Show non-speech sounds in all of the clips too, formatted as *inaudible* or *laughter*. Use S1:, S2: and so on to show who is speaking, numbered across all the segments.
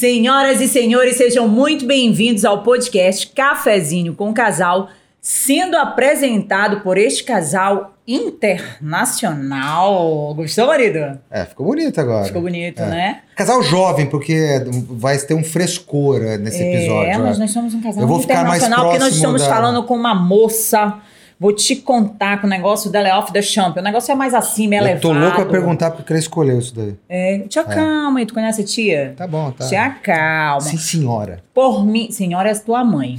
S1: Senhoras e senhores, sejam muito bem-vindos ao podcast Cafezinho com Casal, sendo apresentado por este casal internacional. Gostou, marido?
S2: É, ficou bonito agora.
S1: Ficou bonito,
S2: É.
S1: né?
S2: Casal jovem, porque vai ter um frescor eh, nesse episódio.
S1: É, mas
S2: né?
S1: nós somos um casal
S2: Eu vou ficar mais
S1: internacional porque nós estamos
S2: da-
S1: falando com uma moça. Vou te contar que o negócio dela é off the champion. O negócio é mais acima, é
S2: Eu
S1: elevado.
S2: tô louco pra perguntar porque ela escolheu isso daí.
S1: É, tia, calma aí. Tu conhece a tia?
S2: Tá bom, tá.
S1: Tia, calma.
S2: Sim, senhora.
S1: Por mim, senhora, é tua mãe.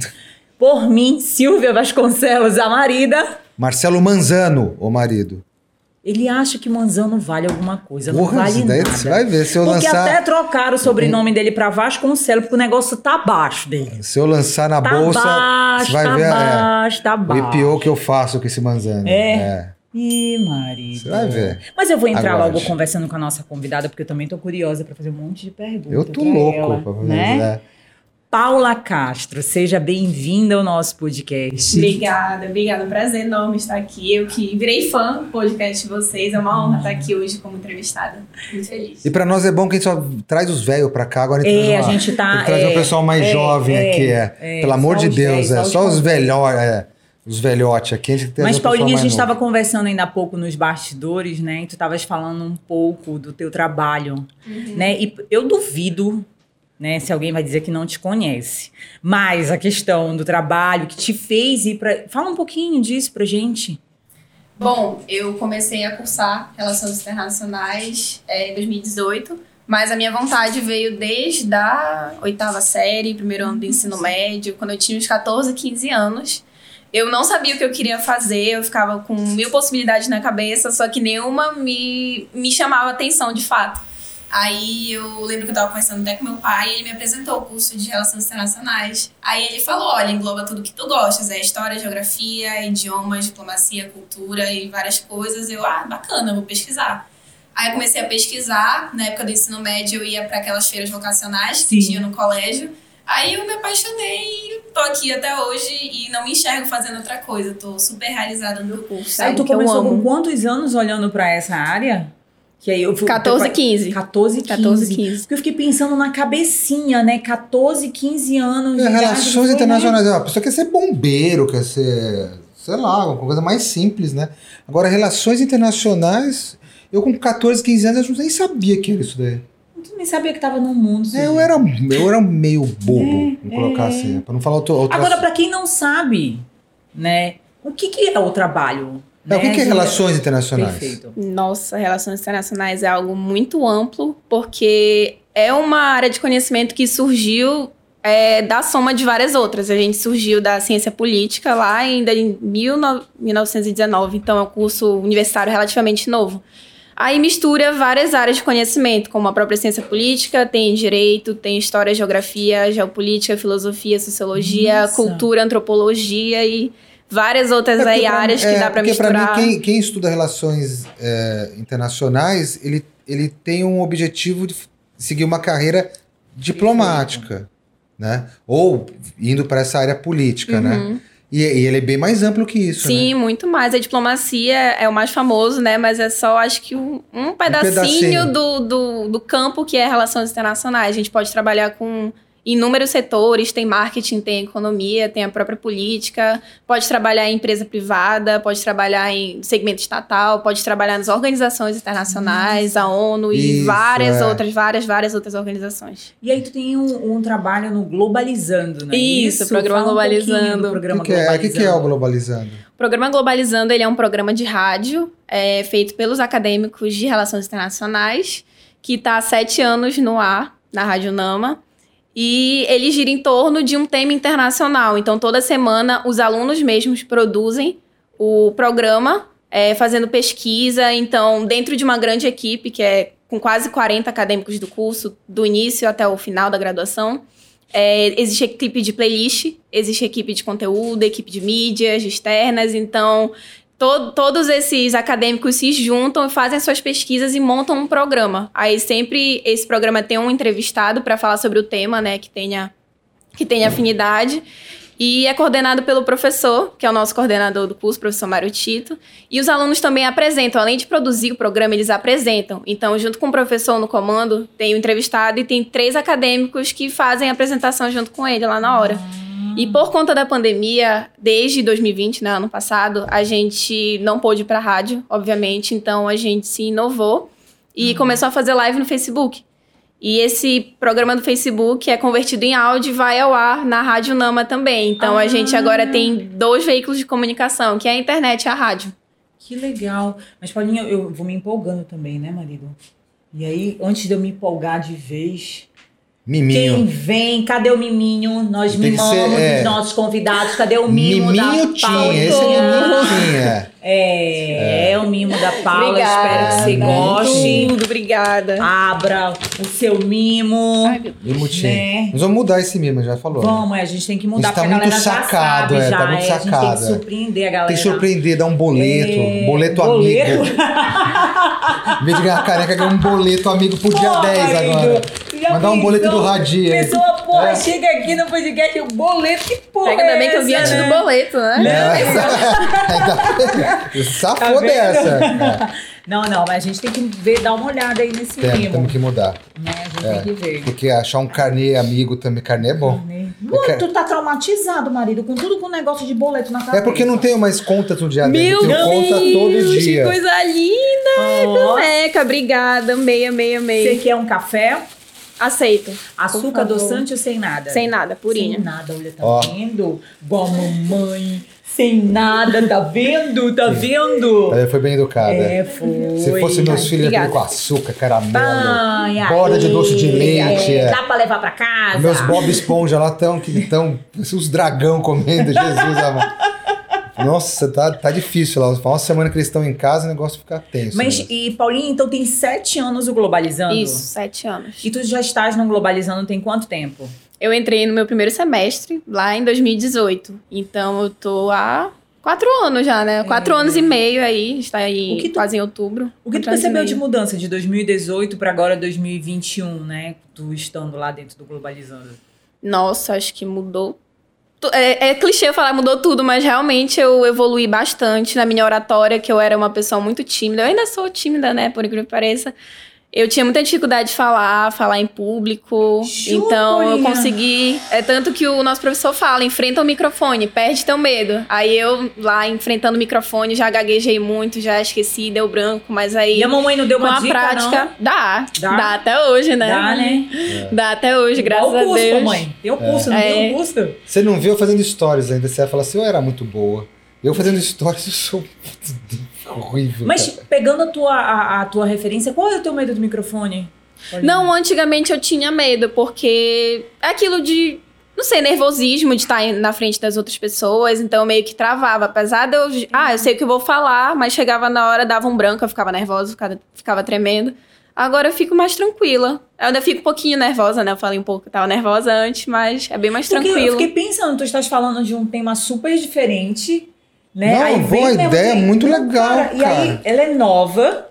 S1: Por mim, Silvia Vasconcelos, a marida.
S2: Marcelo Manzano, o marido.
S1: Ele acha que Manzano vale alguma coisa. não
S2: Porra,
S1: vale
S2: isso daí
S1: nada.
S2: você vai ver. Se eu
S1: Porque
S2: lançar,
S1: até trocaram o sobrenome dele pra Vasconcelos, porque o negócio tá baixo dele.
S2: se eu lançar na
S1: Tá
S2: bolsa,
S1: baixo,
S2: você vai
S1: tá
S2: ver é,
S1: baixo, tá
S2: o
S1: baixo.
S2: IPO que eu faço com esse Manzano.
S1: É? Ih, marido.
S2: Você vai ver.
S1: Mas eu vou entrar
S2: Aguarde.
S1: logo conversando com a nossa convidada, porque eu também tô curiosa pra fazer um monte de perguntas.
S2: Eu tô louco
S1: ela,
S2: pra fazer
S1: né?
S2: né?
S1: Paula Castro, seja bem-vinda ao nosso podcast.
S3: Obrigada, obrigada. Um prazer enorme estar aqui. Eu que virei fã do podcast de vocês. É uma honra estar aqui hoje como entrevistada. Muito feliz.
S2: E pra nós é bom que a gente só traz os velhos pra cá. Agora
S1: É,
S2: traz
S1: a
S2: uma-
S1: gente tá,
S2: tem que trazer
S1: é,
S2: o pessoal mais
S1: é,
S2: jovem
S1: é,
S2: aqui. É.
S1: é,
S2: Pelo amor de Deus,
S1: velhos,
S2: é.
S1: só os
S2: Só os
S1: jovens.
S2: velhotes. É. Os velhotes aqui. A gente tem
S1: Mas, Paulinha, a gente estava conversando ainda há pouco nos bastidores, né? E tu estavas falando um pouco do teu trabalho, né? E eu duvido, né? Se alguém vai dizer que não te conhece. Mas a questão do trabalho que te fez ir para... Fala um pouquinho disso pra gente.
S3: Bom, eu comecei a cursar Relações Internacionais é, em 2018, mas a minha vontade veio desde a oitava série, primeiro ano do ensino médio, quando eu tinha uns 14, 15 anos. Eu não sabia o que eu queria fazer, eu ficava com mil possibilidades na cabeça, só que nenhuma me, me chamava atenção de fato. Aí eu lembro que eu tava conversando até com meu pai e ele me apresentou o curso de Relações Internacionais. Aí ele falou: olha, engloba tudo que tu gostas, é história, geografia, idiomas, diplomacia, cultura e várias coisas. Eu, ah, bacana, vou pesquisar. Aí eu comecei a pesquisar, na época do ensino médio eu ia para aquelas feiras vocacionais que
S1: Sim.
S3: tinha no colégio. Aí eu me apaixonei e tô aqui até hoje e não me enxergo fazendo outra coisa. Tô super realizada no meu curso.
S1: Aí tu
S3: que
S1: começou com quantos anos olhando pra essa área? Que aí eu fui...
S3: 14, 15.
S1: 14, 15.
S3: 14, 15.
S1: Porque eu fiquei pensando na cabecinha, né? 14, 15 anos. de
S2: É,
S1: idade,
S2: relações
S1: né?
S2: internacionais. A pessoa quer ser bombeiro, quer ser, sei lá, uma coisa mais simples, né? Agora, relações internacionais, eu com 14, 15 anos, eu nem sabia que era isso daí.
S1: Tu nem sabia que tava no mundo.
S2: É, eu, era, eu era meio bobo,
S1: É,
S2: vou colocar
S1: é.
S2: assim, pra não falar outro, outra
S1: Agora, pra quem não sabe, né? O que, que é o trabalho?
S2: É, o que,
S1: né,
S2: que é relações internacionais?
S1: Perfeito.
S3: Nossa, relações internacionais é algo muito amplo, porque é uma área de conhecimento que surgiu é, da soma de várias outras. A gente surgiu da ciência política lá ainda em 19- 1919, então é um curso universitário relativamente novo. Aí mistura várias áreas de conhecimento, como a própria ciência política, tem direito, tem história, geografia, geopolítica, filosofia, sociologia,
S1: Nossa.
S3: cultura, antropologia e várias outras
S2: É,
S3: aí
S2: pra-
S3: áreas que
S2: é,
S3: dá pra
S2: porque
S3: misturar.
S2: mim, quem, quem estuda relações é, internacionais, ele, ele tem um objetivo de seguir uma carreira diplomática, né? Ou indo para essa área política, né?
S3: Uhum.
S2: E, e ele é bem mais amplo que isso,
S3: Sim,
S2: né?
S3: muito mais. A diplomacia é o mais famoso, né? Mas é só, acho que, um, um pedacinho,
S2: pedacinho.
S3: Do, do, do campo que é relações internacionais. A gente pode trabalhar com inúmeros setores, tem marketing, tem economia, tem a própria política, pode trabalhar em empresa privada, pode trabalhar em segmento estatal, pode trabalhar nas organizações internacionais, a ONU e
S2: Isso,
S3: várias
S2: é.
S3: outras, várias, várias outras organizações.
S1: E aí tu tem um, um trabalho no Globalizando, né?
S3: Isso, programa
S1: um pouquinho
S3: Globalizando.
S1: do
S2: O
S1: programa
S2: que, que é, o que, que é o
S1: Globalizando.
S2: Globalizando?
S3: O programa Globalizando ele é um programa de rádio é, feito pelos acadêmicos de relações internacionais, que está há sete anos no ar, na Rádio Nama. E ele gira em torno de um tema internacional. Então, toda semana, os alunos mesmos produzem o programa, é, fazendo pesquisa. Então, dentro de uma grande equipe, que é com quase 40 acadêmicos do curso, do início até o final da graduação, é, existe equipe de playlist, existe equipe de conteúdo, equipe de mídias externas, então to- todos esses acadêmicos se juntam, fazem suas pesquisas e montam um programa. Aí sempre esse programa tem um entrevistado para falar sobre o tema, né, que tenha que tenha afinidade. E é coordenado pelo professor, que é o nosso coordenador do curso, professor Mário Tito. E os alunos também apresentam, além de produzir o programa, eles apresentam. Então, junto com o professor no comando, tem o entrevistado e tem três acadêmicos que fazem a apresentação junto com ele lá na hora. E por conta da pandemia, desde 2020, né, ano passado, a gente não pôde ir pra rádio, obviamente, então a gente se inovou e começou a fazer live no Facebook. E esse programa do Facebook é convertido em áudio e vai ao ar na Rádio Nama também. Então a gente agora tem dois veículos de comunicação, que é a internet e a rádio.
S1: Que legal. Mas, Paulinha, eu vou me empolgando também, né, marido? E aí, antes de eu me empolgar de vez,
S2: Miminho.
S1: quem vem? Cadê o miminho? Nós
S2: Tem que ser,
S1: mimamos
S2: é.
S1: os nossos convidados. Cadê o mimo
S2: Miminho
S1: da
S2: tinha,
S1: Paulinha?
S2: esse é miminho tinha.
S1: É, é, o mimo da Paula.
S3: Obrigada.
S1: Espero que você goste.
S3: Tudo, obrigada.
S1: Abra o seu mimo.
S3: Ai, meu Deus.
S2: Mimo tinha.
S1: Né?
S2: Nós vamos mudar esse mimo, já falou. né?
S1: Vamos, é, a gente tem que mudar,
S2: tá
S1: porque a
S2: muito
S1: galera já
S2: sacado,
S1: sabe,
S2: é,
S1: já.
S2: tá muito
S1: é, A gente tem
S2: sacado,
S1: que
S2: é.
S1: surpreender a galera.
S2: Tem que surpreender, dar um boleto.
S1: É,
S2: boleto,
S1: boleto.
S2: amigo. *laughs* Em vez de ganhar caneca, ganhar um boleto amigo pro dia
S1: Pô,
S2: 10
S1: marido,
S2: agora. Mandar um boleto do Radia. hein?
S1: Pessoa, porra,
S2: É.
S1: chega aqui no podcast, o boleto, que porra
S3: Ainda
S1: é
S3: bem que eu vi
S1: essa,
S3: antes
S1: né?
S3: do boleto, né?
S2: Ainda- *laughs* Safou
S1: Tá
S2: dessa. É.
S1: Não, não, mas a gente tem que ver, dar uma olhada aí nesse
S2: Tem-
S1: mimo.
S2: Temos que mudar.
S1: Né? A gente
S2: É.
S1: tem que ver.
S2: Porque achar um carnê amigo também. Carnê é bom.
S1: Muito,
S2: quero-
S1: tu tá traumatizado, marido, com tudo com negócio de boleto na cabeça.
S2: É porque não tenho mais contas no dia dele.
S3: Meu
S2: Eu tenho conta todo
S3: Deus, que
S2: dia.
S3: coisa linda!
S1: Ó,
S3: Caneca, obrigada. Amei, amei,
S1: Você
S3: amei.
S1: quer um café?
S3: Aceito.
S1: Açúcar adoçante ou sem nada?
S3: Sem nada, purinha.
S1: Sem nada, olha, tá
S2: Ó.
S1: vendo? Igual a mamãe. Sem nada, tá vendo? Tá vendo?
S2: Ela foi bem educada.
S1: É, foi.
S2: Se fosse meus filhos, com açúcar, caramelo.
S1: Ai,
S2: Borda de doce de leite, é.
S1: Dá pra levar pra casa?
S2: Meus Bob Esponja lá estão que estão os dragão comendo, *laughs* Jesus amado. Nossa, tá, tá difícil lá. Uma semana que eles estão em casa, o negócio fica tenso.
S1: Mas,
S2: mesmo.
S1: e Paulinha, então tem sete anos o Globalizando?
S3: Isso, sete anos.
S1: E tu já estás no Globalizando tem quanto tempo?
S3: Eu entrei no meu primeiro semestre, lá em 2018. Então eu tô há quatro anos já, né? Quatro anos e meio aí, está aí
S1: O que tu-
S3: quase em outubro.
S1: O que tu
S3: e
S1: percebeu de mudança de 2018 para agora 2021, né? Tu estando lá dentro do Globalizando.
S3: Nossa, acho que mudou. É, é clichê falar mudou tudo, mas realmente eu evoluí bastante na minha oratória, que eu era uma pessoa muito tímida. Eu ainda sou tímida, né? Por incrível que pareça. Eu tinha muita dificuldade de falar, falar em público.
S1: Jura,
S3: então eu consegui. É tanto que o nosso professor fala: enfrenta o microfone, perde teu medo. Aí eu lá enfrentando o microfone, já gaguejei muito, já esqueci, deu branco, mas aí.
S1: E a mamãe não deu uma dica,
S3: prática, dá,
S1: Dá?
S3: dá. até hoje, né?
S1: Dá, né?
S3: Dá até hoje,
S1: não?
S3: graças
S1: curso,
S3: a Deus.
S1: mamãe. Tem o curso, não
S3: É.
S1: tem o curso?
S2: Você não viu eu fazendo stories ainda. Você vai falar assim, eu era muito boa. Eu fazendo stories, eu sou horrível.
S1: Mas
S2: cara.
S1: pegando a tua, a, a tua referência, qual é o teu medo do microfone? Paulinha?
S3: Não, antigamente eu tinha medo, porque é aquilo de, não sei, nervosismo de estar na frente das outras pessoas, então eu meio que travava. Apesar de eu, ah, eu sei o que eu vou falar, mas chegava na hora, dava um branco, eu ficava nervosa, ficava, ficava tremendo. Agora eu fico mais tranquila. Eu ainda fico um pouquinho nervosa, né? Eu falei um pouco, eu tava nervosa antes, mas é bem mais
S1: Porque eu
S3: tranquilo.
S1: fiquei pensando, tu estás falando de um tema super diferente, né?
S2: Não,
S1: aí
S2: boa ideia, muito
S1: não,
S2: legal,
S1: E aí,
S2: cara.
S1: ela é nova,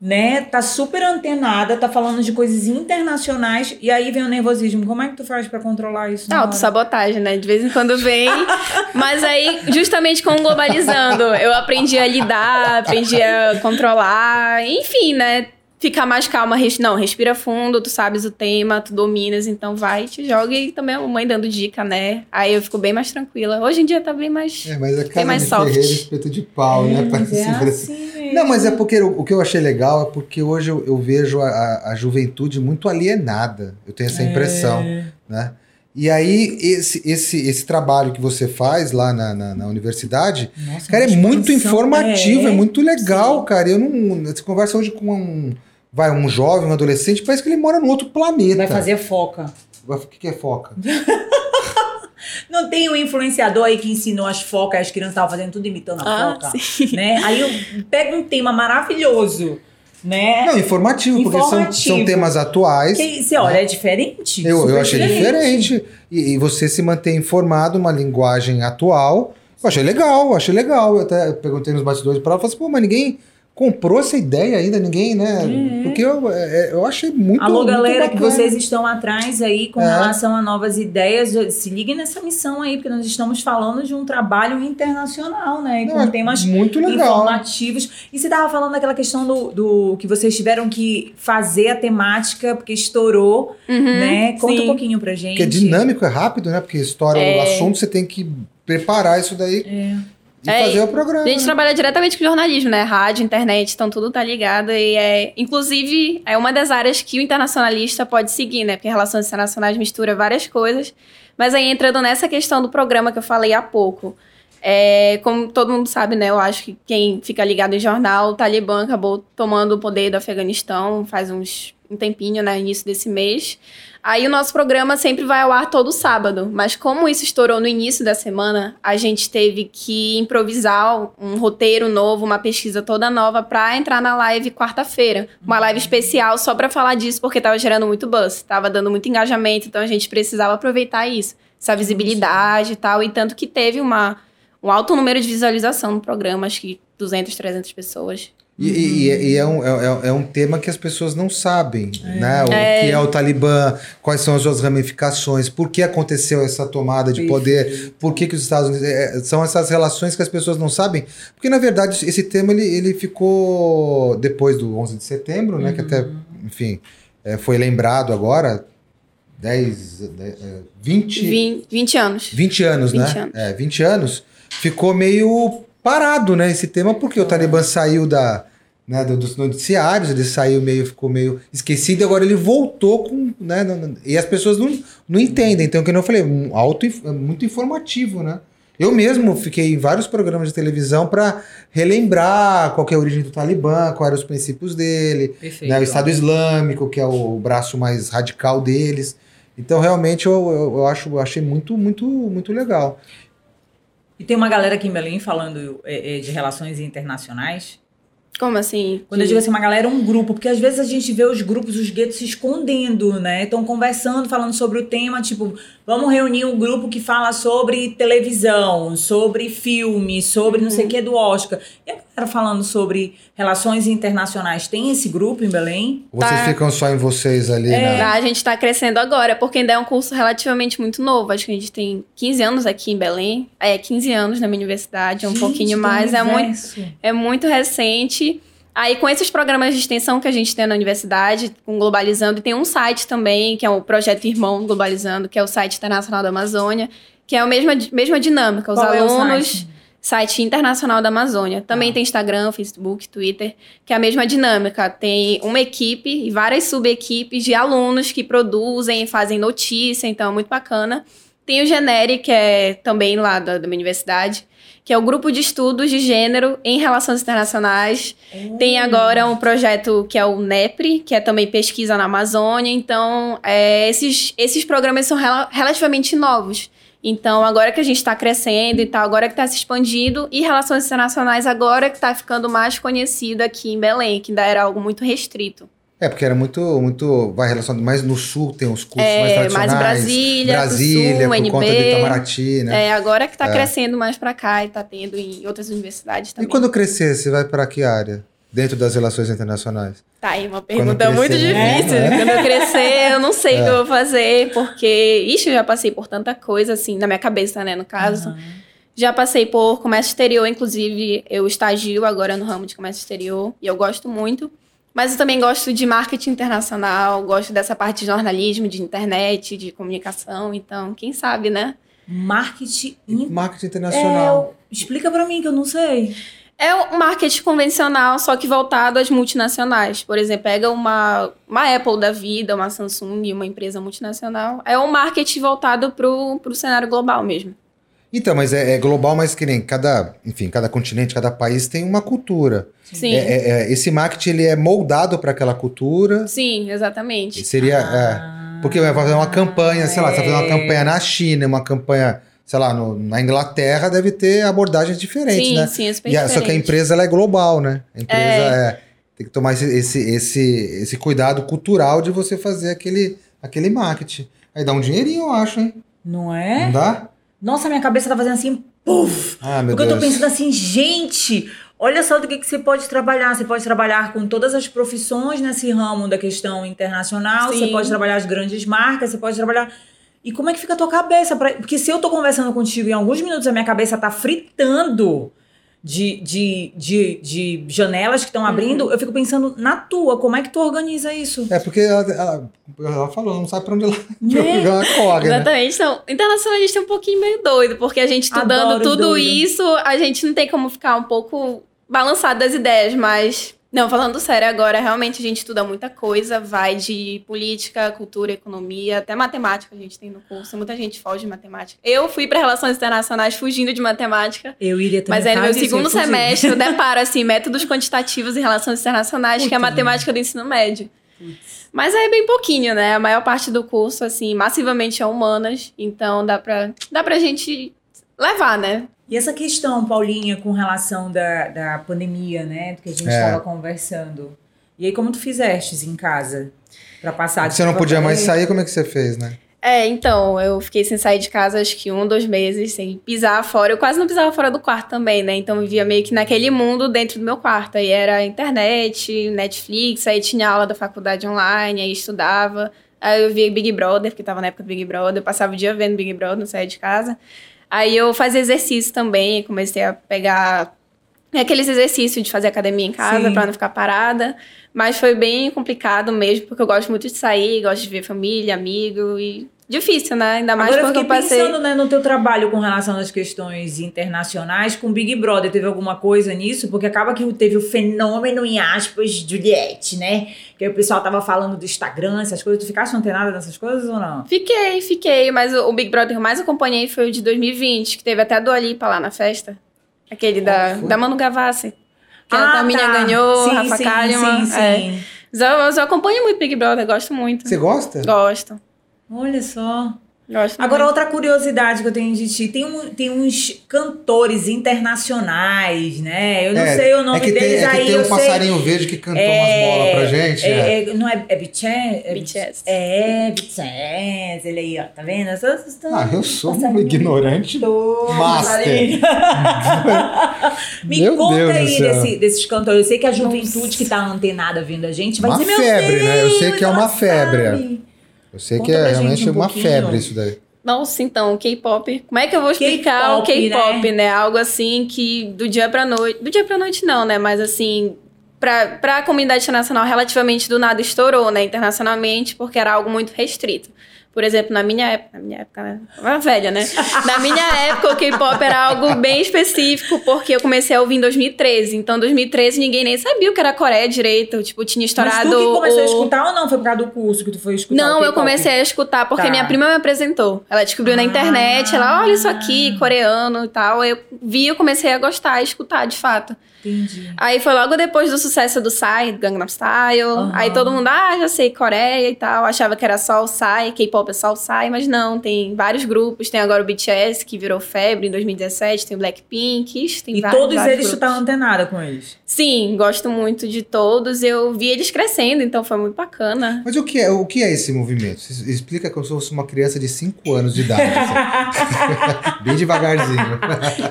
S1: né? Tá super antenada, tá falando de coisas internacionais, e aí vem o nervosismo. Como é que tu faz pra controlar isso? na hora?
S3: Autossabotagem, né? De vez em quando vem. *laughs* Mas aí, justamente com o Globalizando, eu aprendi a lidar, aprendi a controlar, enfim, né? Ficar mais calma, res- não, respira fundo, tu sabes o tema, tu dominas, então vai, te joga e também a mãe dando dica, né? Aí eu fico bem mais tranquila. Hoje em dia tá bem mais.
S2: É, mas é casa
S3: mais
S2: de
S3: soft.
S2: ferreiro, espeto de pau, né?
S1: Mas
S2: Parece
S1: é
S2: assim,
S1: assim.
S2: Não, mas é porque o, o que eu achei legal é porque hoje eu, eu vejo a, a- a juventude muito alienada. Eu tenho essa impressão,
S1: É.
S2: né? E aí, esse, esse, esse trabalho que você faz lá na, na, na universidade,
S1: Nossa,
S2: cara, é muito informativo, é, muito legal,
S1: sim.
S2: cara. Eu não. Você conversa hoje com um. Vai, um jovem, um adolescente, parece que ele mora num outro planeta.
S1: Vai fazer foca.
S2: Vai- O que, que é foca? *laughs*
S1: Não tem um influenciador aí que ensinou as focas, as crianças estavam fazendo tudo imitando a
S3: Ah,
S1: foca.
S3: sim.
S1: Né? Aí eu pego um tema maravilhoso, né?
S2: Não, informativo, porque são,
S1: Informativo.
S2: são temas atuais.
S1: Que você olha, é diferente.
S2: Eu, eu achei diferente. E, e você se manter informado uma linguagem atual. Eu achei legal, eu achei legal. Eu até perguntei nos bastidores para ela, falei assim, pô, mas ninguém comprou essa ideia ainda, ninguém, né?
S1: É.
S2: Porque eu, é, eu achei muito
S1: Alô,
S2: muito
S1: galera, que
S2: bacana.
S1: vocês estão atrás aí com
S2: É.
S1: relação a novas ideias, se liguem nessa missão aí, porque nós estamos falando de um trabalho internacional, né?
S2: Não,
S1: Com
S2: é
S1: temas
S2: muito legal.
S1: informativos. E você estava falando daquela questão do, do que vocês tiveram que fazer a temática, porque estourou,
S3: Uhum,
S1: né? Conta
S3: sim.
S1: um pouquinho pra gente.
S2: Porque é dinâmico, é rápido, né? Porque história, o assunto, você tem que preparar isso daí
S1: É.
S2: e
S3: É,
S2: fazer o programa.
S3: A gente
S2: né?
S3: trabalha diretamente com jornalismo, né? Rádio, internet, então tudo tá ligado. E é, inclusive, é uma das áreas que o internacionalista pode seguir, né? Porque relações internacionais mistura várias coisas. Mas aí entrando nessa questão do programa que eu falei há pouco. É, como todo mundo sabe, né? Eu acho que quem fica ligado em jornal, o Talibã acabou tomando o poder do Afeganistão faz uns um tempinho, né? Início desse mês. Aí o nosso programa sempre vai ao ar todo sábado, mas como isso estourou no início da semana, a gente teve que improvisar um roteiro novo, uma pesquisa toda nova pra entrar na live quarta-feira, uma live especial só pra falar disso porque tava gerando muito buzz, tava dando muito engajamento, então a gente precisava aproveitar isso, essa visibilidade e tal, e tanto que teve uma um alto número de visualização no programa, acho que 200, 300 pessoas.
S2: E, e- e é, um, é, é um tema que as pessoas não sabem, né? O
S3: É.
S2: que é o Talibã, quais são as suas ramificações, por que aconteceu essa tomada de poder, por que, que os Estados Unidos... é, são essas relações que as pessoas não sabem, porque na verdade esse tema ele, ele ficou depois do 11 de setembro, né? Que até, enfim, é, foi lembrado agora, 10, 10, é, 20...
S3: 20, 20 anos.
S2: 20 anos,
S3: 20
S2: né?
S3: anos.
S2: É, 20 anos. Ficou meio parado, né, esse tema, porque o Talibã saiu da, né, do- dos noticiários, ele saiu meio, ficou meio esquecido, e agora ele voltou com, né, e as pessoas não, não entendem, então, como eu falei, um alto, inf- muito informativo, né? Eu mesmo fiquei em vários programas de televisão para relembrar qual que é a origem do Talibã, quais eram os princípios dele,
S1: Perfeito.
S2: né, o Estado Islâmico, que é o braço mais radical deles. Então, realmente, eu, eu, eu acho, eu achei muito, muito, muito legal.
S1: E tem uma galera aqui em Belém falando é, é, de relações internacionais.
S3: Como assim?
S1: Quando eu digo assim, uma galera, um grupo, porque às vezes a gente vê os grupos, os guetos se escondendo, né? Estão conversando, falando sobre o tema, tipo, vamos reunir um grupo que fala sobre televisão, sobre filme, sobre não sei o que do Oscar. E a galera falando sobre relações internacionais. Tem esse grupo em Belém?
S2: Vocês
S3: Tá.
S2: ficam só em vocês ali,
S1: É.
S2: né?
S3: A gente tá crescendo agora, porque ainda é um curso relativamente muito novo. Acho que a gente tem 15 anos aqui em Belém. É, 15 anos na minha universidade, é um
S1: Gente,
S3: pouquinho mais. É muito, é muito recente. Aí, com esses programas de extensão que a gente tem na universidade, com Globalizando, e tem um site também, que é o Projeto Irmão Globalizando, que é o site internacional da Amazônia, que é a mesma, mesma dinâmica. Os
S1: Qual é o
S3: alunos.
S1: site?
S3: Site internacional da Amazônia. Também
S1: Ah.
S3: tem Instagram, Facebook, Twitter, que é a mesma dinâmica. Tem uma equipe e várias subequipes de alunos que produzem, fazem notícia, então é muito bacana. Tem o Generi, que é também lá da, da minha universidade, que é o grupo de estudos de gênero em relações internacionais. Tem agora um projeto que é o NEPRE, que é também pesquisa na Amazônia. Então, é, esses, esses programas são rela- relativamente novos. Então, agora que a gente está crescendo e tal, agora que está se expandindo, e relações internacionais agora que está ficando mais conhecido aqui em Belém, que ainda era algo muito restrito.
S2: É, porque era muito, muito, vai relacionado, mais no sul tem os cursos mais
S3: É,
S2: tradicionais.
S3: mais Brasília,
S2: Brasília,
S3: Sul,
S2: por
S3: NB.
S2: conta do Itamaraty, né?
S3: É, agora que está
S2: É.
S3: crescendo mais para cá e está tendo em outras universidades
S2: E
S3: também.
S2: quando crescer, você vai para que área? Dentro das relações internacionais?
S3: Tá aí uma pergunta muito
S2: crescer, né?
S3: difícil.
S2: É.
S3: Quando eu crescer, eu não sei o *laughs* que eu vou fazer, porque, ixi, eu já passei por tanta coisa, assim, na minha cabeça, né, no caso.
S1: Aham.
S3: Já passei por comércio exterior, inclusive eu estagio agora no ramo de comércio exterior, e eu gosto muito. Mas eu também gosto de marketing internacional, gosto dessa parte de jornalismo, de internet, de comunicação, então, quem sabe, né?
S1: Marketing in-
S2: Marketing
S1: É,
S2: internacional.
S1: explica pra mim que eu não sei.
S3: É um marketing convencional, só que voltado às multinacionais. Por exemplo, pega uma, uma Apple da vida, uma Samsung, uma empresa multinacional. É um marketing voltado pro, pro cenário global mesmo.
S2: Então, mas é, é global, mas que nem cada, enfim, cada continente, cada país tem uma cultura.
S3: Sim,
S2: É- é- é, esse marketing ele é moldado para aquela cultura.
S3: sim, exatamente.
S2: Seria, é,
S1: Ah,
S2: porque vai fazer uma campanha, sei lá, você tá fazendo uma
S1: é.
S2: campanha na China, uma campanha, sei lá, no- na Inglaterra, deve ter abordagens diferentes,
S3: sim,
S2: né?
S3: sim, é super
S2: E a- só que a empresa ela é global, né? A empresa é. tem que tomar esse, esse, esse, esse cuidado cultural de você fazer aquele, aquele marketing. Aí dá um dinheirinho, eu acho, hein?
S1: Não
S2: Não
S1: é?
S2: dá?
S1: Nossa, minha cabeça tá fazendo assim, puf!
S2: Ah, meu
S1: Porque eu tô
S2: Deus.
S1: pensando assim, gente, olha só do que, que você pode trabalhar. Você pode trabalhar com todas as profissões nesse ramo da questão internacional,
S3: Sim.
S1: você pode trabalhar as grandes marcas, você pode trabalhar. E como é que fica a tua cabeça? Pra... Porque se eu tô conversando contigo em alguns minutos, a minha cabeça tá fritando de, de, de, de janelas que estão abrindo, eu fico pensando na tua, como é que tu organiza isso?
S2: É porque ela, ela, ela falou, não sabe pra onde ela, *laughs*
S1: Né?
S2: ela corre, né?
S3: Exatamente. Então, internacionalista é um pouquinho meio doido, porque a gente estudando
S1: Adoro
S3: tudo
S1: doido.
S3: isso, a gente não tem como ficar um pouco balançado das ideias, mas. Não, falando sério agora, realmente a gente estuda muita coisa, vai de política, cultura, economia, até matemática a gente tem no curso. Muita gente foge de matemática. Eu fui para relações internacionais fugindo de matemática.
S1: Eu iria também
S3: Mas aí no meu segundo semestre eu *laughs* deparo, assim, métodos quantitativos em relações internacionais, que é a
S1: Puta
S3: matemática do ensino médio. Mas aí é bem pouquinho, né? A maior parte do curso, assim, massivamente é humanas. Então dá pra, dá pra gente levar, né?
S1: E essa questão, Paulinha, com relação da, da pandemia, né? Do que a gente
S2: É.
S1: estava conversando. E aí, como tu fizestes em casa? Pra passar de
S2: Você não podia mais sair, como é que você fez, né?
S3: É, então, eu fiquei sem sair de casa acho que um, dois meses, sem pisar fora. Eu quase não pisava fora do quarto também, né? Então eu vivia meio que naquele mundo dentro do meu quarto. Aí era internet, Netflix, aí tinha aula da faculdade online, aí estudava. Aí eu via Big Brother, porque tava na época do Big Brother, eu passava o dia vendo Big Brother, não saía de casa. Aí eu fazia exercício também, comecei a pegar aqueles exercícios de fazer academia em casa pra não ficar parada. Mas foi bem complicado mesmo, porque eu gosto muito de sair, gosto de ver família, amigo e difícil, né? Ainda mais
S1: Agora eu
S3: porque
S1: fiquei
S3: eu passei.
S1: pensando né, no teu trabalho com relação às questões internacionais com Big Brother. Teve alguma coisa nisso? Porque acaba que teve o fenômeno, em aspas, Juliette, né? Que o pessoal tava falando do Instagram, essas coisas. Tu ficaste antenada nessas coisas ou não?
S3: Fiquei, fiquei, mas o o Big Brother que eu mais acompanhei foi o de 2020, que teve até a Dua Lipa lá na festa. Aquele da,
S2: foi?
S3: da Manu Gavassi. Que
S1: Ah,
S3: a Taminha
S1: tá.
S3: ganhou,
S1: Sim,
S3: Rafa
S1: sim,
S3: Kalimann.
S1: Sim,
S3: é.
S1: sim.
S3: Mas Eu, eu acompanho muito Big Brother, gosto muito.
S2: Você gosta?
S3: Gosto.
S1: Olha só.
S3: Gosto
S1: Agora,
S3: muito.
S1: outra curiosidade que eu tenho de ti. Tem, um, tem uns cantores internacionais, né? Eu não
S2: É,
S1: sei o nome
S2: é que
S1: deles
S2: tem, é que
S1: aí.
S2: tem
S1: eu
S2: um
S1: sei.
S2: passarinho verde que cantou umas bolas pra gente.
S1: É,
S2: é.
S1: é- não é, é BTS? É. É, BTS. Ele aí, ó. Tá vendo? Eu sou- sou-
S2: Ah, eu sou um ignorante.
S1: todo,
S2: Master. *laughs*
S1: Me
S2: Meu
S1: conta
S2: Deus do
S1: aí desse- desses cantores. Eu sei que a juventude que tá antenada vindo a gente vai
S2: Uma
S1: dizer, meu
S2: febre, né? Eu sei que é uma
S1: ela
S2: febre. Eu sei
S1: Conta
S2: que é realmente
S1: um
S2: uma febre isso daí.
S3: Nossa, então, K-pop. Como é que eu vou explicar o
S1: K-pop,
S3: K-pop, né? Algo assim que do dia pra noite. Do dia pra noite, não, né? Mas assim. Pra, pra comunidade internacional, relativamente do nada estourou, né? Internacionalmente, porque era algo muito restrito. Por exemplo, na minha época. Na minha época, né? Uma velha, né? Na minha época, o K-pop era algo bem específico, porque eu comecei a ouvir em 2013. Então, em 2013, ninguém nem sabia o que era Coreia direito. Tipo, tinha
S1: Mas
S3: estourado.
S1: tu que começou a
S3: o-
S1: escutar ou não? Foi por causa do curso que tu foi escutar
S3: não, eu comecei a escutar porque
S1: Tá.
S3: minha prima me apresentou. Ela descobriu na
S1: Ah.
S3: internet, ela, olha isso aqui, coreano e tal. Eu vi, eu comecei a gostar e escutar de fato.
S1: Entendi.
S3: Aí foi logo depois do sucesso do Psy, do Gangnam Style.
S1: Aham.
S3: Aí todo mundo, ah, já sei, Coreia e tal. Achava que era só o Psy, K-pop é só o Psy, mas não, tem vários grupos. Tem agora o BTS, que virou febre em 2017, tem o Blackpink, tem
S1: E
S3: vários,
S1: todos
S3: vários
S1: eles tu tá antenada com eles.
S3: Sim, gosto muito de todos. Eu vi eles crescendo, então foi muito bacana.
S2: Mas o que é, o que é esse movimento? Explica como se fosse uma criança de 5 anos de idade. assim. *laughs* *laughs* Bem devagarzinho.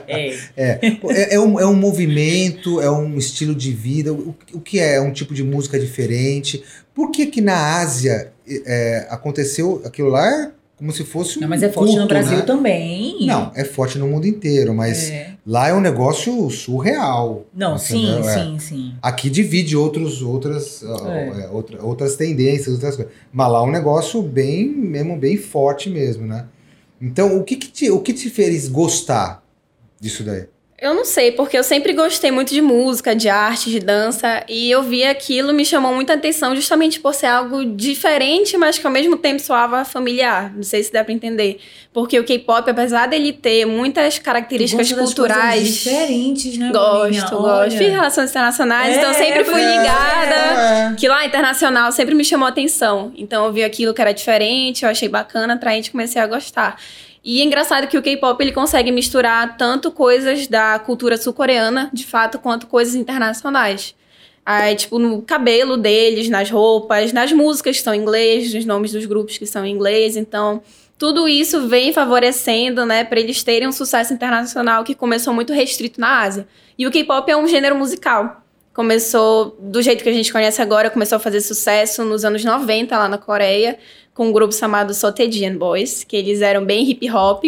S1: É.
S2: É, é, é um, é um movimento, é um estilo de vida. O, o que é? É um tipo de música diferente? Por que que na Ásia é, aconteceu aquilo lá é como se fosse um
S1: Não, mas é forte no
S2: culto,
S1: Brasil
S2: né?
S1: também.
S2: Não, é forte no mundo inteiro, mas
S1: É.
S2: lá é um negócio surreal.
S1: Não, sim?
S2: É.
S1: sim, sim.
S2: Aqui divide outros, outras,
S1: É.
S2: é, outra- outras tendências, outras coisas. Mas lá é um negócio bem, mesmo bem forte mesmo, né? Então, o que, que te, o que te fez gostar disso daí?
S3: Eu não sei, porque eu sempre gostei muito de música, de arte, de dança, e eu vi aquilo, me chamou muita atenção justamente por ser algo diferente, mas que ao mesmo tempo soava familiar. Não sei se dá pra entender. Porque o K-pop, apesar dele ter muitas características culturais.
S1: diferentes, né?
S3: Gosto, gosto. Fiz relações internacionais,
S1: É,
S3: então sempre fui ligada.
S2: É.
S3: Que lá, internacional, sempre me chamou atenção. Então eu vi aquilo que era diferente, eu achei bacana, atraente, comecei a gostar. E é engraçado que o K-pop ele consegue misturar tanto coisas da cultura sul-coreana, de fato, quanto coisas internacionais. Aí, tipo, no cabelo deles, nas roupas, nas músicas que são em inglês, nos nomes dos grupos que são em inglês. Então, tudo isso vem favorecendo, né, para eles terem um sucesso internacional que começou muito restrito na Ásia. E o K-pop é um gênero musical. Começou do jeito que a gente conhece agora, começou a fazer sucesso nos anos 90 lá na Coreia, com um grupo chamado Sotedian Boys, que eles eram bem hip hop.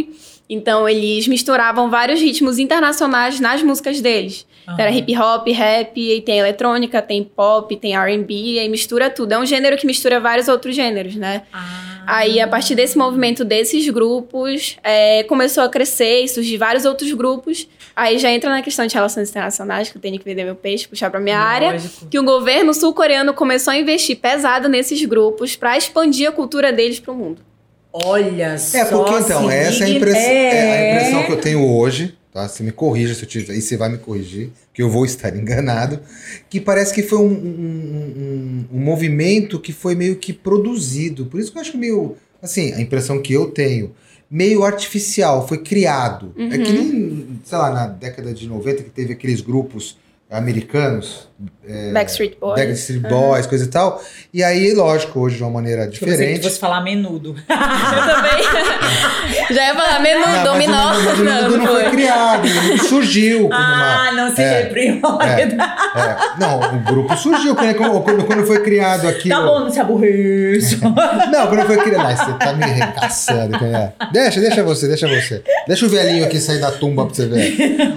S3: Então eles misturavam vários ritmos internacionais nas músicas deles. Uhum. Então, era hip hop, rap, e tem eletrônica, tem pop, tem R&B, e aí mistura tudo. É um gênero que mistura vários outros gêneros, né? Ah. Aí, a partir desse movimento desses grupos, é, começou a crescer e surgir vários outros grupos. Aí já entra na questão de relações internacionais, que eu tenho que vender meu peixe, puxar para minha Lógico. área. Que o governo sul-coreano começou a investir pesado nesses grupos para expandir a cultura deles para o mundo.
S1: Olha só.
S2: É, porque então, essa é a, impress é... é a impressão que eu tenho hoje tá? Você me corrija se eu tiver, e você vai me corrigir, que eu vou estar *laughs* enganado, que parece que foi um, um, um, um, movimento que foi meio que produzido, por isso que eu acho meio, assim, a impressão que eu tenho, meio artificial, foi criado. Uhum. É que uhum. nem, sei lá, na década de 90 que teve aqueles grupos americanos.
S3: É, Backstreet Boys.
S2: Backstreet Boys, uhum. coisa e tal. E aí, lógico, hoje de uma maneira diferente.
S1: Se você falar menudo. *laughs*
S3: Eu também. *laughs* Já ia falar menudo, não, dominó.
S2: Mas o menudo, não, não, foi criado, ele surgiu como
S1: ah,
S2: uma...
S1: não se é, reprima. É,
S2: é, não, o grupo surgiu quando, quando, quando foi criado aqui.
S1: Tá bom, não se aborreça. *laughs*
S2: não, quando foi criado... Ai, você tá me recaçando. É. Deixa, deixa você, deixa você. Deixa o velhinho aqui sair da tumba pra você ver.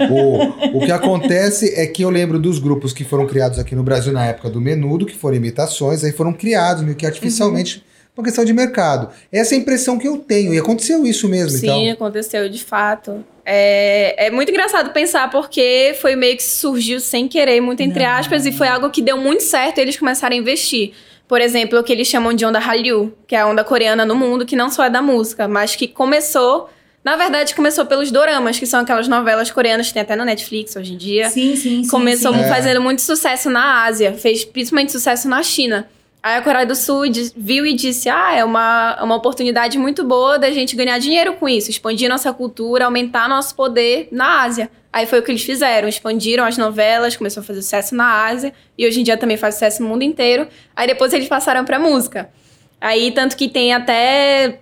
S2: O, o que acontece é que eu lembro dos grupos que foram criados aqui no Brasil na época do Menudo, que foram imitações, aí foram criados meio que artificialmente. Uhum uma questão de mercado. Essa é a impressão que eu tenho. E aconteceu isso mesmo,
S3: Sim,
S2: então.
S3: Sim, aconteceu de fato. É, é muito engraçado pensar porque foi meio que surgiu sem querer, muito entre Não. aspas, e foi algo que deu muito certo e eles começaram a investir. Por exemplo, o que eles chamam de onda Hallyu, que é a onda coreana no mundo, que não só é da música, mas que começou na verdade, começou pelos doramas, que são aquelas novelas coreanas que tem até na Netflix hoje em dia.
S1: Sim, sim, sim.
S3: Começou
S1: sim.
S3: fazendo muito sucesso na Ásia, fez principalmente sucesso na China. Aí a Coreia do Sul viu e disse: Ah, é uma, uma oportunidade muito boa da gente ganhar dinheiro com isso, expandir nossa cultura, aumentar nosso poder na Ásia. Aí foi o que eles fizeram, expandiram as novelas, começou a fazer sucesso na Ásia, e hoje em dia também faz sucesso no mundo inteiro. Aí depois eles passaram pra música. Aí, tanto que tem até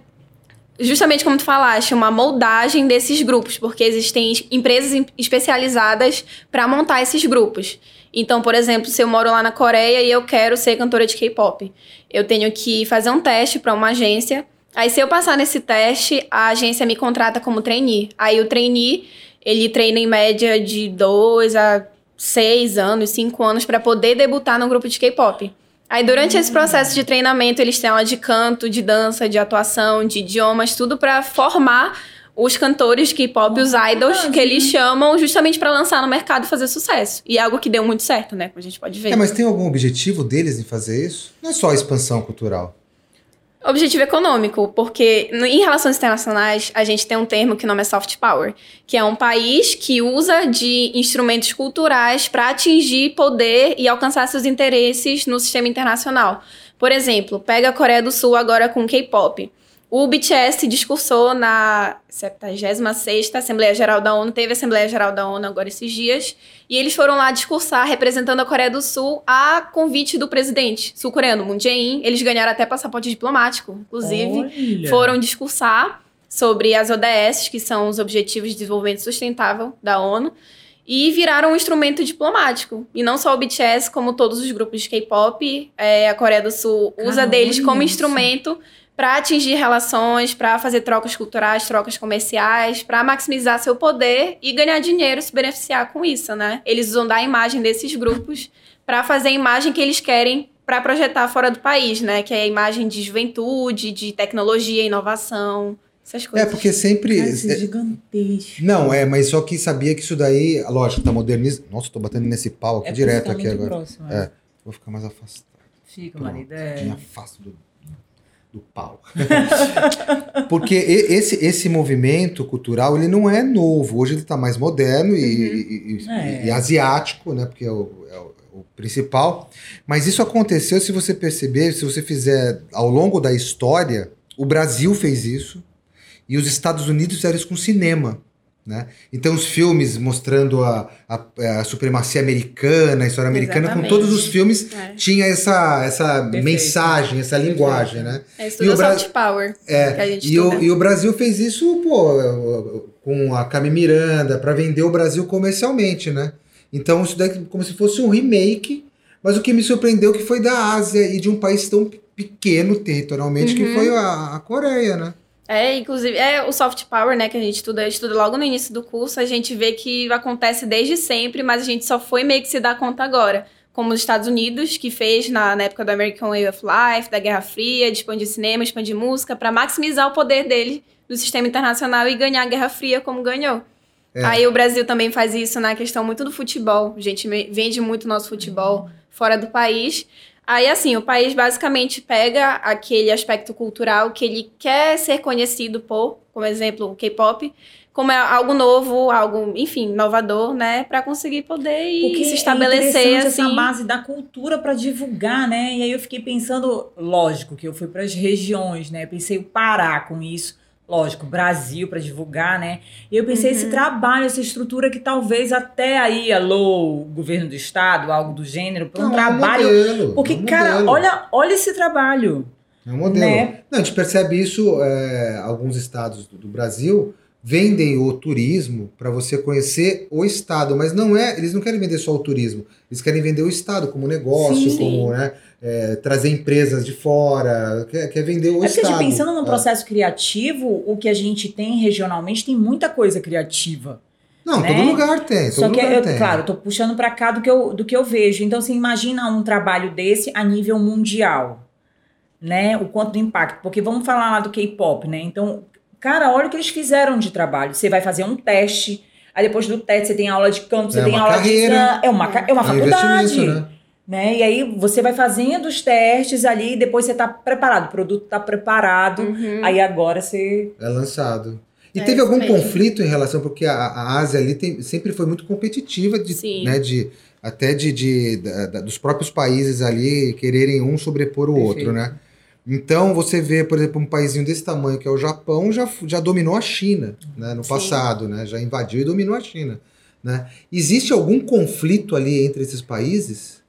S3: justamente como tu falaste, uma moldagem desses grupos, porque existem empresas especializadas para montar esses grupos. Então, por exemplo, se eu moro lá na Coreia e eu quero ser cantora de K-pop, eu tenho que fazer um teste para uma agência. Aí, se eu passar nesse teste, a agência me contrata como trainee. Aí, o trainee, ele treina em média de dois a seis anos, cinco anos para poder debutar no grupo de K-pop. Aí, durante esse processo de treinamento, eles têm aula de canto, de dança, de atuação, de idiomas, tudo para formar os cantores K-pop, os idols, que eles chamam justamente para lançar no mercado e fazer sucesso. E é algo que deu muito certo, né? Como a gente pode ver.
S2: É, mas tem algum objetivo deles em fazer isso? Não é só a expansão cultural.
S3: Objetivo econômico, porque em relações internacionais a gente tem um termo que o nome é soft power, que é um país que usa de instrumentos culturais para atingir poder e alcançar seus interesses no sistema internacional. Por exemplo, pega a Coreia do Sul agora com K-pop. O BTS discursou na 76ª Assembleia Geral da ONU, teve a Assembleia Geral da ONU agora esses dias, e eles foram lá discursar representando a Coreia do Sul a convite do presidente sul-coreano Moon Jae-in. Eles ganharam até passaporte diplomático, inclusive. Olha. Foram discursar sobre as ODS, que são os Objetivos de Desenvolvimento Sustentável da ONU, e viraram um instrumento diplomático. E não só o BTS, como todos os grupos de K-pop, é, a Coreia do Sul usa Caramba, deles como isso. instrumento para atingir relações, para fazer trocas culturais, trocas comerciais, para maximizar seu poder e ganhar dinheiro, se beneficiar com isso, né? Eles usam da imagem desses grupos para fazer a imagem que eles querem para projetar fora do país, né? Que é a imagem de juventude, de tecnologia, inovação, essas coisas.
S2: É, porque sempre.
S1: Cara, isso é gigantesco.
S2: Não, é, mas só que sabia que isso daí, lógico, tá modernizando. Nossa, tô batendo nesse pau aqui é direto tá aqui agora. Próximo, é. é. Vou ficar mais afastado.
S1: Fica, marido. É.
S2: Me afasto do do pau. *laughs* Porque esse, esse movimento cultural ele não é novo. Hoje ele está mais moderno e, uhum. e, e, é. e, asiático, né? Porque é o, é o, o, principal. Mas isso aconteceu, se você perceber, se você fizer ao longo da história, o Brasil fez isso e os Estados Unidos fizeram isso com cinema. Né? Então, os filmes mostrando a, a, a supremacia americana, a história americana,
S3: Exatamente.
S2: com todos os filmes,
S3: É.
S2: tinha essa, essa
S1: Perfeito.
S2: mensagem, essa linguagem, né?
S3: É
S2: E o Bra-
S3: soft power
S2: É,
S3: que a gente
S2: E o, e o Brasil fez isso, pô, com a Cami Miranda, para vender o Brasil comercialmente, né? Então, isso daí é como se fosse um remake, mas o que me surpreendeu que foi da Ásia e de um país tão pequeno territorialmente, que
S3: Uhum.
S2: foi a, a Coreia, né?
S3: É, inclusive, é o soft power, né, que a gente estuda, estuda logo no início do curso, a gente vê que acontece desde sempre, mas a gente só foi meio que se dar conta agora. Como os Estados Unidos, que fez na, na época do American Way of Life, da Guerra Fria, de expandir cinema, expandir música, para maximizar o poder dele no sistema internacional e ganhar a Guerra Fria como ganhou.
S2: É.
S3: Aí o Brasil também faz isso na questão muito do futebol. A gente vende muito nosso futebol fora do país. Aí, assim, o país basicamente pega aquele aspecto cultural que ele quer ser conhecido por, como exemplo, o K-pop, como é algo novo, algo, enfim, inovador, né? Pra conseguir poder
S1: Porque
S3: se
S1: é
S3: estabelecer,
S1: interessante
S3: assim.
S1: essa base da cultura para divulgar, né? E aí eu fiquei pensando, lógico, que eu fui para as regiões, né? Pensei o Pará com isso, lógico, Brasil para divulgar, né? E eu pensei
S3: Uhum.
S1: esse trabalho, essa estrutura que talvez até aí, alô, governo do estado, algo do gênero, para um
S2: Não, é
S1: trabalho.
S2: modelo,
S1: Porque,
S2: é um
S1: cara, olha, olha esse trabalho.
S2: É um modelo.
S1: Né?
S2: Não, a gente percebe isso, é, alguns estados do, do Brasil vendem o turismo para você conhecer o estado, mas não é, eles não querem vender só o turismo, eles querem vender o estado como negócio,
S1: Sim.
S2: como né, é, trazer empresas de fora, quer, quer vender o
S1: É porque,
S2: estado.
S1: gente, pensando num
S2: É.
S1: processo criativo, o que a gente tem regionalmente tem muita coisa criativa.
S2: Não,
S1: né?
S2: todo lugar tem, todo
S1: Só que,
S2: lugar
S1: eu,
S2: tem.
S1: claro, tô puxando pra cá do que, eu, do que eu vejo. Então, você imagina um trabalho desse a nível mundial, né? O quanto do impacto. Porque vamos falar lá do K-pop, né? Então, cara, olha o que eles fizeram de trabalho. Você vai fazer um teste, aí depois do teste você tem aula de canto, você
S2: É
S1: tem
S2: uma
S1: aula
S2: carreira.
S1: de... É uma, é uma
S2: É um
S1: faculdade.
S2: né?
S1: Né? E aí você vai fazendo os testes ali, e depois você tá preparado, o produto tá preparado,
S3: Uhum.
S1: aí agora você...
S2: É lançado. E
S3: É
S2: teve algum
S3: mesmo.
S2: conflito em relação, porque a, a Ásia ali tem- sempre foi muito competitiva, de,
S3: Sim.
S2: né, de, até de, de- da- da- dos próprios países ali quererem um sobrepor o
S1: Perfeito.
S2: outro, né? Então você vê, por exemplo, um paísinho desse tamanho que é o Japão, já, já dominou a China né, no
S3: Sim.
S2: passado, né? Já invadiu e dominou a China. Né? Existe algum conflito ali entre esses países?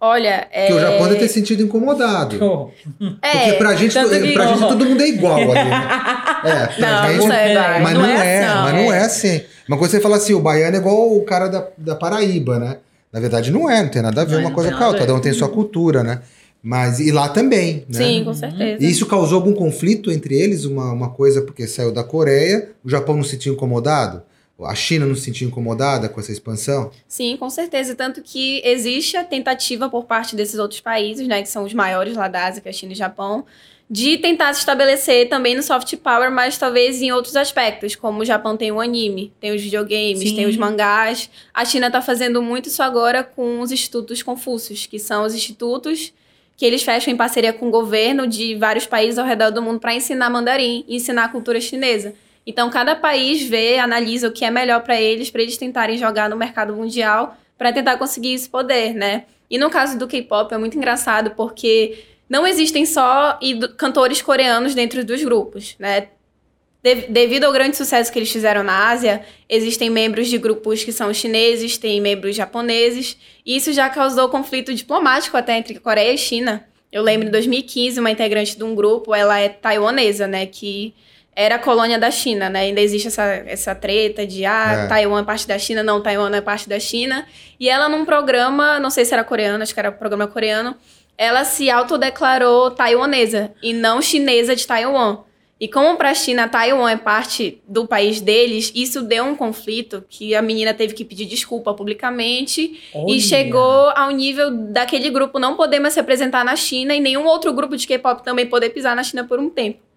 S3: Olha, é...
S2: Que o Japão deve ter sentido incomodado. *laughs*
S3: é,
S2: Porque pra gente,
S1: que-
S2: pra gente todo mundo é igual ali. Né? *laughs* É, pra
S3: Não,
S2: gente,
S3: não é,
S2: mas não, é,
S3: assim,
S2: mas não é assim. Uma coisa você fala assim, o baiano é igual o cara da, da Paraíba, né? Na verdade não é, não tem nada a ver
S1: Não é,
S2: uma
S1: não
S2: coisa com a outra, cada um tem sua cultura, né? Mas, e lá também, né?
S3: Sim, com certeza.
S2: E isso causou algum conflito entre eles? Uma, uma coisa porque saiu da Coreia, o Japão não se sentia incomodado? A China não se sentia incomodada com essa expansão?
S3: Sim, com certeza. Tanto que existe a tentativa por parte desses outros países, né, que são os maiores lá da Ásia, que é a China e o Japão, de tentar se estabelecer também no soft power, mas talvez em outros aspectos, como o Japão tem o anime, tem os videogames,
S1: Sim.
S3: tem os mangás. A China está fazendo muito isso agora com os institutos Confúcios, que são os institutos que eles fecham em parceria com o governo de vários países ao redor do mundo para ensinar mandarim e ensinar a cultura chinesa. Então, cada país vê, analisa o que é melhor para eles, para eles tentarem jogar no mercado mundial, para tentar conseguir esse poder, né? E no caso do K-pop é muito engraçado porque não existem só cantores coreanos dentro dos grupos, né? De- devido ao grande sucesso que eles fizeram na Ásia, existem membros de grupos que são chineses, tem membros japoneses, e isso já causou conflito diplomático até entre Coreia e China. Eu lembro em 2015, uma integrante de um grupo, ela é taiwanesa, né, que era a colônia da China, né? Ainda existe essa, essa treta de ah,
S2: É.
S3: Taiwan é parte da China, não, Taiwan não é parte da China. E ela num programa, não sei se era coreano, acho que era um programa coreano, ela se autodeclarou taiwanesa e não chinesa de Taiwan. E como para a China, Taiwan é parte do país deles, isso deu um conflito que a menina teve que pedir desculpa publicamente
S1: Olha.
S3: e chegou ao nível daquele grupo não poder mais se apresentar na China e nenhum outro grupo de K-pop também poder pisar na China por um tempo.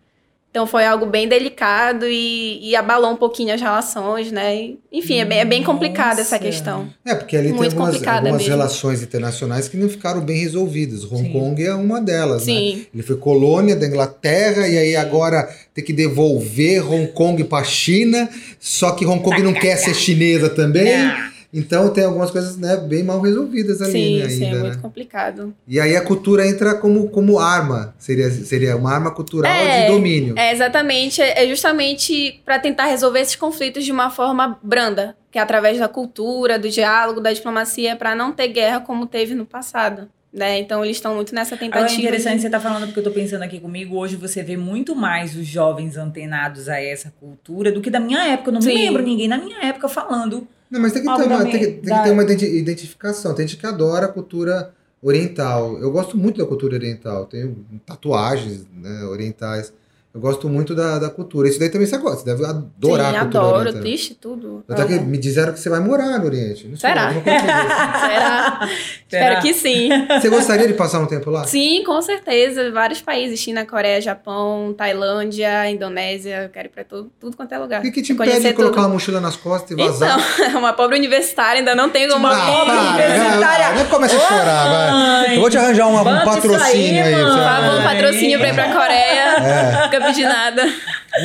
S3: Então foi algo bem delicado e, e abalou um pouquinho as relações, né? E, enfim, é bem, é bem complicada essa questão.
S2: É, porque ali tem
S3: Muito
S2: algumas,
S3: complicada
S2: algumas
S3: mesmo.
S2: relações internacionais que não ficaram bem resolvidas. Hong
S1: Sim.
S2: Kong é uma delas, né?
S3: Sim.
S2: Ele foi colônia da Inglaterra e aí agora tem que devolver Hong Kong para China, só que Hong Kong não quer ser chinesa também.
S1: Ah,
S2: Então tem algumas coisas né, bem mal resolvidas ali
S3: sim,
S2: né,
S3: sim, é
S2: ainda.
S3: muito
S2: né?
S3: complicado.
S2: E aí a cultura entra como, como arma. Seria, seria uma arma cultural
S3: É,
S2: de domínio.
S3: É exatamente, é é justamente para tentar resolver esses conflitos de uma forma branda, que é através da cultura, do diálogo, da diplomacia, para não ter guerra como teve no passado. Né? Então eles estão muito nessa
S1: Agora é
S3: tentativa.
S1: interessante
S3: de-
S1: você estar falando, porque eu tô pensando aqui comigo, hoje você vê muito mais os jovens antenados a essa cultura do que da minha época. Eu não me
S3: Sim.
S1: lembro ninguém na minha época falando.
S2: Não, mas tem que, ter uma, tem que, tem que ter uma identi- identificação. Tem gente que adora a cultura oriental. Eu gosto muito da cultura oriental. Tenho tatuagens né, orientais. Eu gosto muito da, da cultura. Isso daí também você gosta. Você deve adorar
S3: Sim,
S2: a cultura
S3: adoro,
S2: oriental.
S3: triste, tudo.
S2: Até que me disseram que você vai morar no Oriente. Não sei,
S3: Será?
S2: não consigo.
S3: Será? *laughs*
S1: Será?
S3: Espero que sim.
S2: Você gostaria de passar um tempo lá?
S3: Sim, com certeza. Vários países: China, Coreia, Japão, Tailândia, Indonésia. Eu quero ir pra tudo, tudo quanto é lugar.
S2: O que, que te impede de colocar
S3: tudo.
S2: uma mochila nas costas e vazar?
S3: Então, *laughs* uma pobre universitária ainda não tem como.
S1: Uma
S2: Ah,
S1: pobre
S2: para,
S1: universitária.
S2: vai, vai, começa a chorar, vai.
S1: Ai.
S2: Eu vou te arranjar uma- um patrocínio
S1: aí,
S2: aí.
S1: mano.
S2: vai-
S3: um patrocínio pra ir pra Coreia.
S2: É.
S3: Nunca pedi nada.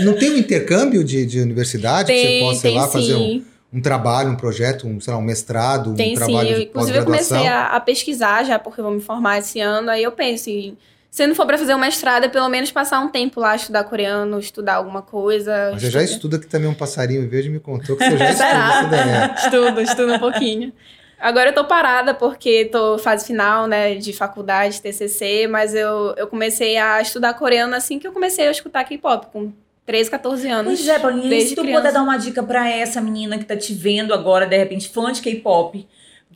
S2: Não tem um intercâmbio de, de universidade que você
S3: Tem,
S2: possa, sei
S3: tem
S2: lá, fazer um,
S3: sim.
S2: um trabalho, um projeto, um, sei lá, um mestrado, um
S3: Tem sim.
S2: trabalho
S3: Eu,
S2: de
S3: inclusive, eu comecei a, a pesquisar já, porque eu vou me formar esse ano. Aí eu penso em. Se não for pra fazer um mestrado, é pelo menos passar um tempo lá, estudar coreano, estudar alguma coisa.
S2: Mas você já
S3: Estuda-
S2: estuda que também um passarinho verde me contou que você já *laughs* estuda é.
S3: Estudo, estudo um pouquinho. Agora eu tô parada porque tô fase final, né, de faculdade, TCC, mas eu, eu comecei a estudar coreano assim que eu comecei a escutar K-pop, com 13, 14 anos.
S1: Pois é, Paulinha, e
S3: desde
S1: se tu
S3: criança.
S1: puder dar uma dica pra essa menina que tá te vendo agora, de repente, fã de K-pop,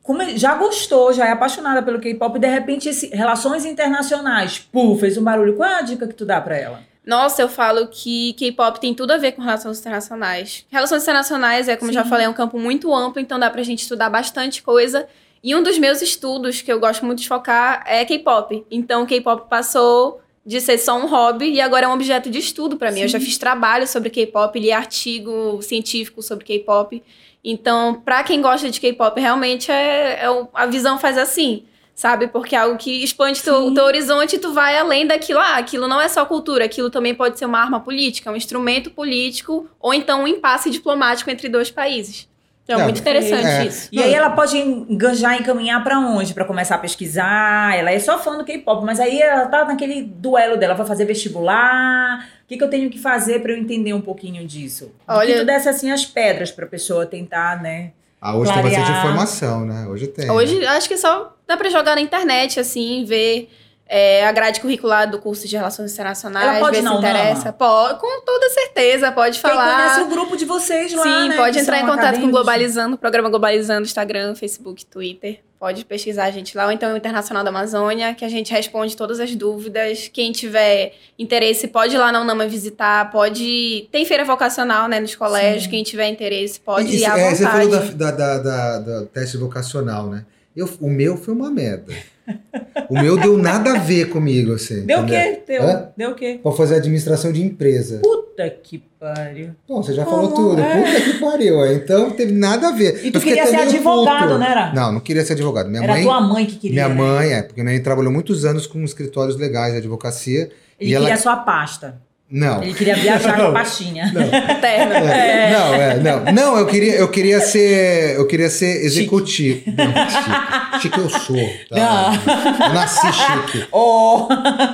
S1: como já gostou, já é apaixonada pelo K-pop, e de repente, esse, relações internacionais, pô, fez um barulho. Qual é a dica que tu dá pra ela?
S3: Nossa, eu falo que K-pop tem tudo a ver com relações internacionais. Relações internacionais é, como eu já
S1: Sim.
S3: falei, é um campo muito amplo, então dá pra gente estudar bastante coisa. E um dos meus estudos que eu gosto muito de focar é K-pop. Então, K-pop passou de ser só um hobby e agora é um objeto de estudo pra mim. Eu já
S1: Sim.
S3: fiz trabalho sobre K-pop, li artigo científico sobre K-pop. Então, pra quem gosta de K-pop, realmente é, é a visão faz assim, sabe? Porque é algo que expande teu, teu horizonte e tu vai além daquilo. Ah, aquilo não é só cultura, aquilo também pode ser uma arma política, um instrumento político, ou então um impasse diplomático entre dois países. Então, é muito interessante
S2: é.
S3: isso.
S1: E aí ela pode enganjar e caminhar pra onde? Pra começar a pesquisar. Ela é só fã do K-pop, mas aí ela tá naquele duelo dela, vai fazer vestibular. O que, que eu tenho que fazer pra eu entender um pouquinho disso?
S3: Olha-
S1: que tu desse assim as pedras pra pessoa tentar, né?
S2: Ah, hoje tem bastante
S1: Clarear.
S2: informação, né? Hoje tem.
S3: Hoje, acho que só dá pra jogar na internet, assim, ver é, a grade curricular do curso de Relações Internacionais,
S1: Ela pode
S3: ver
S1: na
S3: se interessa.
S1: Unama?
S3: Pode, com toda certeza, pode
S1: Quem conhece
S3: falar.
S1: o grupo de vocês lá,
S3: Sim,
S1: né,
S3: pode entrar em contato com o
S1: acadêmicos.
S3: Globalizando, programa Globalizando, Instagram, Facebook, Twitter. Pode pesquisar a gente lá, ou então o Internacional da Amazônia, que a gente responde todas as dúvidas. Quem tiver interesse, pode ir lá na Unama visitar, pode... Tem feira vocacional, né, nos colégios.
S1: Sim.
S3: Quem tiver interesse, pode
S2: Isso,
S3: ir à
S2: é,
S3: vontade.
S2: Você falou da, da, da, da- da teste vocacional, né? Eu, o meu foi uma merda. O meu deu nada a ver comigo, assim.
S1: Deu o quê? Deu,
S2: Hã?
S1: deu o quê?
S2: Pra fazer administração de empresa.
S1: Puta que pariu.
S2: Pô, você já
S1: Como?
S2: falou tudo.
S1: É.
S2: Puta que pariu. ó. Então não teve nada a ver.
S1: E tu queria ser
S2: meio
S1: advogado,
S2: puto.
S1: né, era?
S2: Não, não queria ser advogado. Minha
S1: Era
S2: mãe.
S1: tua mãe que queria.
S2: Minha
S1: né?
S2: mãe, é, porque minha mãe trabalhou muitos anos com escritórios legais de advocacia.
S1: Ele
S2: e ela-
S1: queria sua pasta.
S2: Não.
S1: Ele queria viajar *laughs* com a pastinha. *laughs*
S3: Terno.
S2: É, Não, é, não. Não, eu queria, eu queria ser. Eu queria ser executivo. *laughs* Não, chique. Chique eu sou. Tá? Eu nasci chique.
S1: Oh.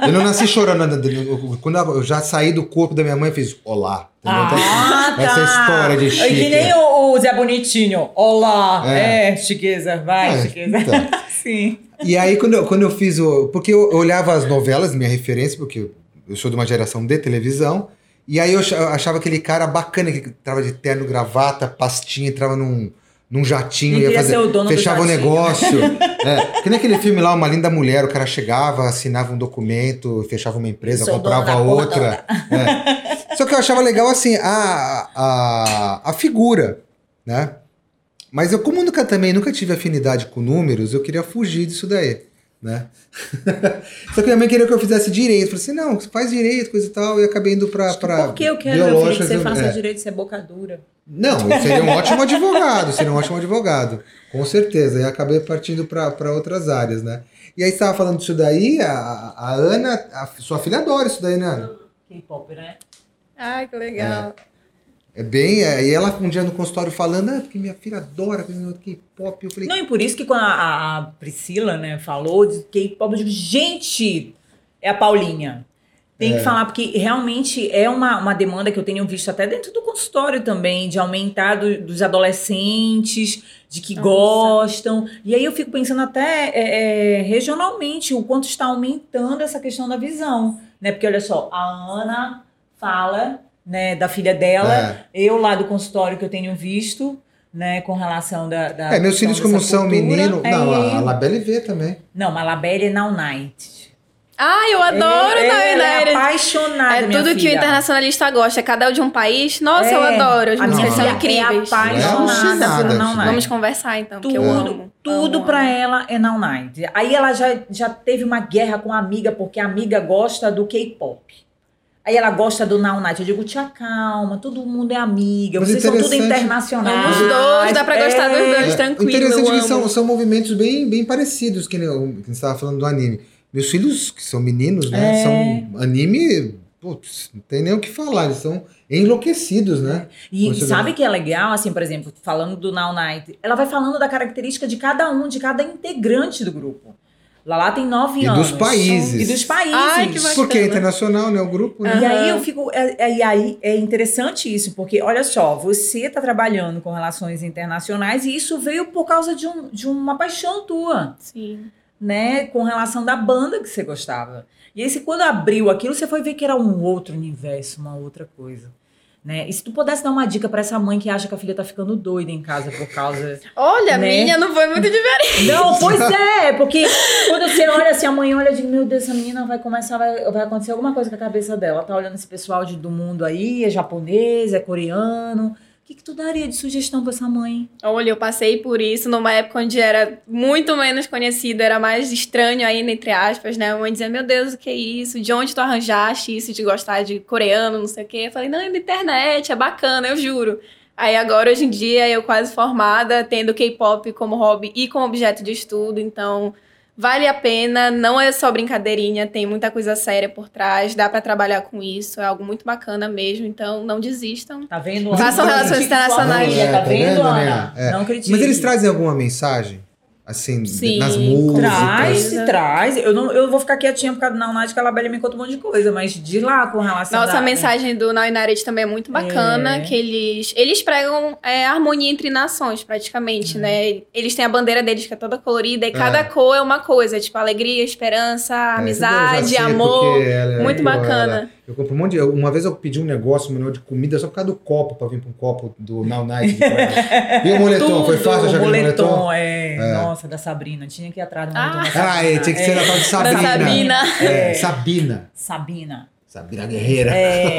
S2: Eu não nasci chorando. Eu- Quando eu já saí do corpo da minha mãe, eu fiz olá. Entendeu? Então,
S1: Ah, tá.
S2: Essa história de
S1: É
S2: chique.
S1: que nem o, o Zé Bonitinho. Olá.
S2: É.
S1: É, chiqueza. Vai,
S2: É,
S1: chiqueza.
S2: então.
S1: Sim.
S2: E aí, quando eu, quando eu fiz o. Porque eu olhava as novelas, minha referência, porque eu sou de uma geração de televisão. E aí eu ach- eu achava aquele cara bacana que entrava de terno, gravata, pastinha, entrava num, num jatinho, ia fazer. fechava o
S1: jatinho.
S2: negócio. *laughs* é, que nem aquele filme lá, Uma Linda Mulher, o cara chegava, assinava um documento, fechava uma empresa,
S1: Sou
S2: comprava outra. É. Só que eu achava legal assim, a, a, a figura, né? Mas eu, como nunca também nunca tive afinidade com números, eu queria fugir disso daí, né? *laughs* Só que minha mãe queria que eu fizesse direito. Eu falei assim, não, você faz direito, coisa e tal, e acabei indo pra. pra
S1: Por que eu quero, meu filho, que você faça
S2: é.
S1: direito, você é boca dura?
S2: Não, eu seria um ótimo advogado, seria um ótimo advogado, com certeza. E acabei partindo para outras áreas, né? E aí você estava falando disso daí, a, a Ana, a sua filha adora isso daí, né, Ana?
S1: K-pop, né?
S3: Ai, que legal.
S2: É bem. É, e ela um dia no consultório falando, ah, porque minha filha adora K-pop. Eu falei.
S1: Não, e por isso que quando a, a Priscila, né, falou de K-pop, eu digo, gente, é a Paulinha. Tem
S2: É.
S1: que falar, porque realmente é uma, uma demanda que eu tenho visto até dentro do consultório também, de aumentar do- dos adolescentes, de que
S3: Nossa.
S1: gostam. E aí eu fico pensando até é, é, regionalmente o quanto está aumentando essa questão da visão. Né? Porque olha só, a Ana fala né, da filha dela,
S2: É.
S1: eu lá do consultório que eu tenho visto. Né, com relação da. da
S2: É, meus filhos, como são
S1: cultura,
S2: menino.
S1: é-
S2: Não, a, a Labelle vê também.
S1: Não, mas a Labelle é Now Night.
S3: Ah, eu adoro
S1: é,
S3: Now
S1: ela é apaixonada,
S3: É
S1: minha
S3: tudo que o
S1: filha.
S3: internacionalista gosta. Cada um de um país. Nossa, eu
S1: É,
S3: adoro. As músicas são
S1: filha
S3: incríveis.
S1: É apaixonada. Night.
S3: Vamos conversar então, porque eu
S1: Tudo,
S3: amo.
S1: tudo
S3: amo,
S1: pra
S3: amo.
S1: ela é Now Night. Aí ela já, já teve uma guerra com a amiga, porque a amiga gosta do K-pop. Aí ela gosta do Now Night. Eu digo, tia, calma, todo mundo é amiga.
S2: Mas
S1: Vocês são tudo internacionais.
S3: Os dois, dá pra gostar dos dois.
S2: É,
S3: tranquilo,
S2: interessante
S3: eu
S2: que são, são movimentos bem, bem parecidos, que nem o- que você estava falando do anime. Meus filhos, que são meninos, né?
S1: É.
S2: São anime. Putz, não tem nem o que falar, eles são enlouquecidos, né?
S1: E sabe que é legal, assim, por exemplo, falando do Now Night, ela vai falando da característica de cada um, de cada integrante do grupo. Lala tem nove
S2: E
S1: anos.
S2: dos países.
S1: E dos países.
S3: Ai, que.
S2: Porque é internacional, né? O grupo, né?
S1: E aí eu fico. é- é- E aí é interessante isso, porque olha só, você está trabalhando com relações internacionais e isso veio por causa de, um, de uma paixão tua,
S3: Sim.
S1: né? Com relação da banda que você gostava. E aí, você, quando abriu aquilo, você foi ver que era um outro universo, uma outra coisa. Né? E se tu pudesse dar uma dica pra essa mãe que acha que a filha tá ficando doida em casa por causa.
S3: Olha, a
S1: Né?
S3: minha não foi muito diferente.
S1: Não, pois *laughs* é, porque quando você olha assim, a mãe olha e diz, meu Deus, essa menina vai começar, vai, vai acontecer alguma coisa com a cabeça dela. Ela tá olhando esse pessoal de, do mundo aí, é japonês, é coreano. Que, que tu daria de sugestão pra essa mãe?
S3: Olha, eu passei por isso numa época onde era muito menos conhecido, era mais estranho ainda, entre aspas, né? A mãe dizia, meu Deus, o que é isso? De onde tu arranjaste isso de gostar de coreano, não sei o quê? Eu falei, não, é da internet, é bacana, eu juro. Aí agora, hoje em dia, eu quase formada, tendo K-pop como hobby e como objeto de estudo, então vale a pena, não é só brincadeirinha, tem muita coisa séria por trás, dá pra trabalhar com isso, é algo muito bacana mesmo, então não desistam.
S1: Tá vendo?
S3: Façam
S2: então,
S3: relações internacionais.
S2: É,
S1: tá vendo, Ana?
S2: né? É.
S1: Não critique.
S2: Mas eles trazem alguma mensagem? Assim,
S3: Sim,
S2: nas músicas?
S1: Traz, traz. Eu, não, eu vou ficar quietinha por causa do Night, que a Labelle me conta um monte de coisa, mas de lá com relação
S3: Nossa, a mensagem do United também é muito bacana,
S1: É.
S3: que eles eles pregam é, harmonia entre nações, praticamente,
S1: Uhum.
S3: né? Eles têm a bandeira deles que é toda colorida e
S2: É.
S3: cada cor é uma coisa, tipo alegria, esperança,
S2: É,
S3: amizade,
S2: já sei,
S3: amor. muito bacana.
S2: ela- eu compro um monte de. Uma vez eu pedi um negócio, um manual de comida, só por causa do copo, pra vir pra um copo do Now Night. *laughs* e o moletom, foi
S1: Tudo,
S2: fácil achar
S1: o
S2: moletom?
S1: moletom, é. Nossa, da Sabrina. Tinha que ir atrás do moletom
S3: Ah.
S1: da Sabrina.
S2: Ah, é, tinha que ser na tal de Sabrina.
S3: Sabina.
S2: É, Sabina.
S1: Sabina.
S2: Sabina Guerreira.
S1: É,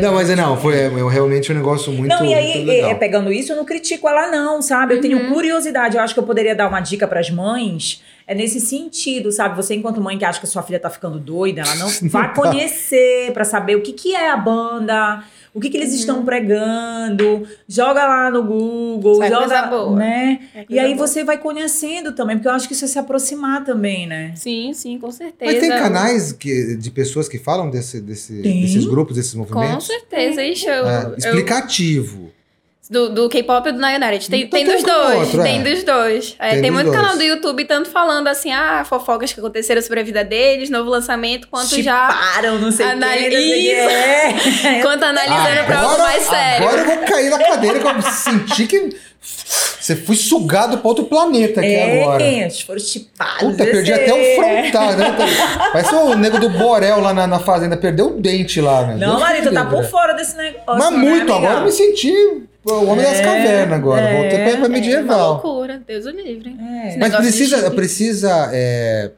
S2: não, *laughs* mas não, foi é, realmente um negócio muito,
S1: não, e aí, é, pegando isso, eu não critico ela, não, sabe? Eu tenho
S3: Uhum.
S1: curiosidade. Eu acho que eu poderia dar uma dica pras mães. É nesse sentido, sabe? Você, enquanto mãe que acha que sua filha tá ficando doida, ela não vai *laughs* conhecer pra saber o que, que é a banda, o que, que eles
S3: Uhum.
S1: estão pregando. Joga lá no Google,
S3: Sai
S1: joga,
S3: coisa boa.
S1: né?
S3: É
S1: E aí
S3: boa.
S1: você vai conhecendo também, porque eu acho que isso é se aproximar também, né?
S3: Sim, sim, com certeza.
S2: Mas tem canais que, de pessoas que falam desse, desse- desses grupos, desses
S3: Com
S2: movimentos?
S3: certeza, Ixi, eu,
S2: É,
S3: eu-
S2: explicativo.
S3: Do, do K-pop e do United. Tem,
S2: Então
S3: tem
S2: tem
S3: dos dois,
S2: outro,
S3: tem
S2: é.
S3: dos dois. É,
S2: Tem
S3: tem muito canal
S2: dois.
S3: do YouTube, tanto falando assim, ah, fofocas que aconteceram sobre a vida deles, novo lançamento, quanto já
S1: Chiparam, não sei o
S3: Anali-
S1: que, não sei o que. É.
S3: Quanto analisando pra algo mais sério.
S2: Agora eu vou cair na cadeira que eu senti que você foi sugado pra outro planeta aqui agora.
S1: É, eles foram chipados.
S2: Puta, perdi
S1: esse-
S2: até o frontal, né? Parece o nego do Borel lá na, na fazenda, perdeu o dente lá, né?
S1: Não,
S2: Deus
S1: Marita, tá por fora desse negócio.
S2: Mas
S1: né,
S2: muito,
S1: amiga?
S2: agora eu me senti o homem das
S1: É,
S2: cavernas agora.
S1: é,
S2: Voltei pra, pra
S3: É uma
S2: medieval.
S3: loucura, Deus o livre.
S1: É.
S2: Mas precisa, precisa é,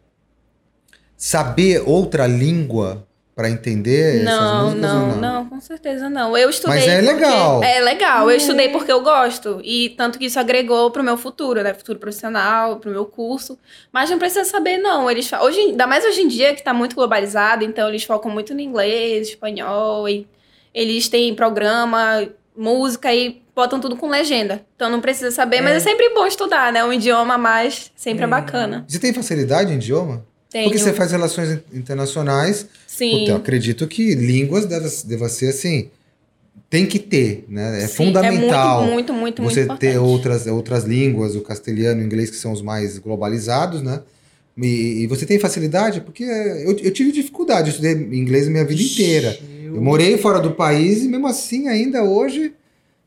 S2: saber outra língua pra entender essas
S3: Não,
S2: músicas
S3: não,
S2: ou
S3: não, com certeza não. Eu estudei.
S2: Mas é
S3: porque-
S2: legal.
S3: É legal, eu estudei porque eu gosto. E tanto que isso agregou pro meu futuro, né? Futuro profissional, pro meu curso. Mas não precisa saber, não. Eles hoje, ainda mais hoje em dia, que tá muito globalizado, então eles focam muito no inglês, espanhol, e eles têm programa, música e botam tudo com legenda. Então não precisa saber, mas
S1: É.
S3: é sempre bom estudar, né? Um idioma a mais sempre é,
S1: É.
S3: bacana.
S2: Você tem facilidade em idioma?
S3: Tenho.
S2: Porque você faz relações in- internacionais.
S3: Sim.
S2: Puta, eu acredito que línguas deve, deva ser assim. tem que ter, né? É
S3: Sim,
S2: fundamental
S3: É muito, muito, muito,
S2: você
S3: muito
S2: ter outras, outras línguas, o castelhano e o inglês, que são os mais globalizados, né? E, e você tem facilidade? Porque eu, eu tive dificuldade, eu estudei inglês a minha vida inteira. Eu morei fora do país e mesmo assim, ainda hoje,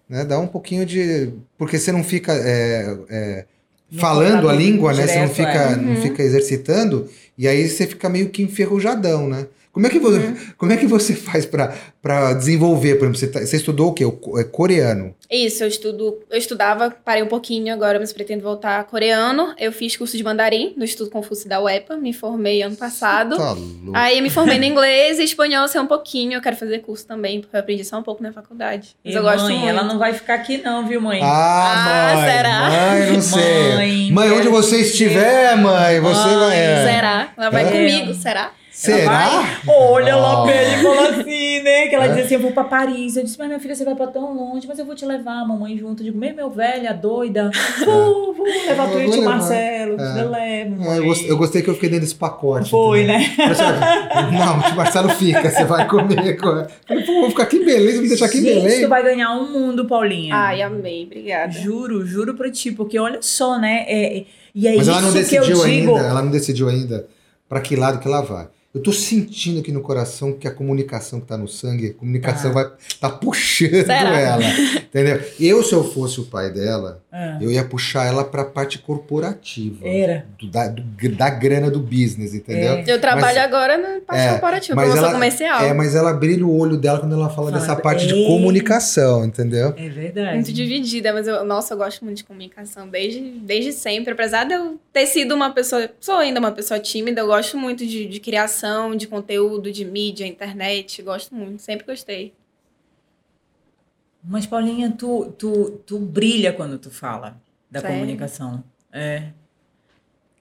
S2: né, dá um pouquinho de. Porque você não fica é, é,
S1: Não
S2: falando a língua, né? Você não
S1: direto,
S2: fica,
S1: é.
S2: não
S3: Uhum.
S2: fica exercitando, e aí você fica meio que enferrujadão, né? Como é que, vo-
S3: Uhum.
S2: como é que você *laughs* faz para desenvolver? Por exemplo, você, tá- você estudou o quê? O é coreano.
S3: Isso, eu estudo, eu estudava, parei um pouquinho agora, mas pretendo voltar a coreano. Eu fiz curso de mandarim no Instituto Confúcio da UEPA, me formei ano passado.
S2: Tá louco.
S3: Aí eu me formei no inglês e espanhol sei um pouquinho. Eu quero fazer curso também, porque eu aprendi só um pouco na faculdade. Mas
S1: E
S3: eu gosto
S1: mãe,
S3: muito.
S1: ela não vai ficar aqui não, viu, mãe?
S2: Ah,
S3: Ah,
S2: mãe.
S3: será?
S2: Mãe, não sei.
S1: Mãe,
S2: Mãe, onde você estiver, mãe, você
S1: Mãe,
S2: vai. é.
S3: Será? Ela vai
S2: É.
S3: comigo, será?
S2: Será?
S1: Olha, ela
S2: Oh.
S1: pega e fala assim, né? Que ela
S2: É?
S1: diz assim: eu vou pra Paris. Eu disse, mas minha filha, você vai pra tão longe, mas eu vou te levar, a mamãe junto. Eu digo, meu, meu velha, doida. Vou, vou levar tu e o. Marcelo.
S2: É.
S1: Eu levo.
S2: É, eu, gostei, eu gostei que eu fiquei dentro desse pacote.
S1: Foi,
S2: entendeu?
S1: né?
S2: Mas, Não, o tio Marcelo fica, você vai comigo. Eu falei, pô, vou ficar aqui em Belém, vou me deixar aqui em
S1: Gente,
S2: Belém.
S1: tu vai ganhar um mundo, Paulinha.
S3: Ai, amei, obrigada.
S1: Juro, juro pra ti, porque olha só, né? É, e é
S2: Mas
S1: isso
S2: ela não
S1: que eu
S2: decidiu
S1: digo.
S2: ainda, ela não decidiu ainda pra que lado que ela vai. Eu tô sentindo aqui no coração que a comunicação que tá no sangue, a comunicação
S1: Ah.
S2: vai tá puxando
S3: Será?
S2: ela, entendeu? Eu, se eu fosse o pai dela,
S1: Ah,
S2: eu ia puxar ela pra parte corporativa.
S1: Era.
S2: do- da, do- da grana do business, entendeu?
S1: É.
S3: Eu trabalho
S2: Mas-
S3: agora na parte
S2: É,
S3: corporativa,
S2: mas
S3: porque eu sou
S2: ela-
S3: comercial.
S2: É, mas ela brilha o olho dela quando ela fala
S1: Fala,
S2: dessa parte de comunicação, entendeu?
S1: É verdade.
S3: Muito dividida, mas eu, nossa, eu gosto muito de comunicação desde, desde sempre. Apesar de eu ter sido uma pessoa, sou ainda uma pessoa tímida, eu gosto muito de, de criação, de conteúdo, de mídia, internet. Gosto muito, sempre gostei.
S1: Mas, Paulinha, tu, tu, tu brilha quando tu fala da
S3: Sério?
S1: comunicação. É.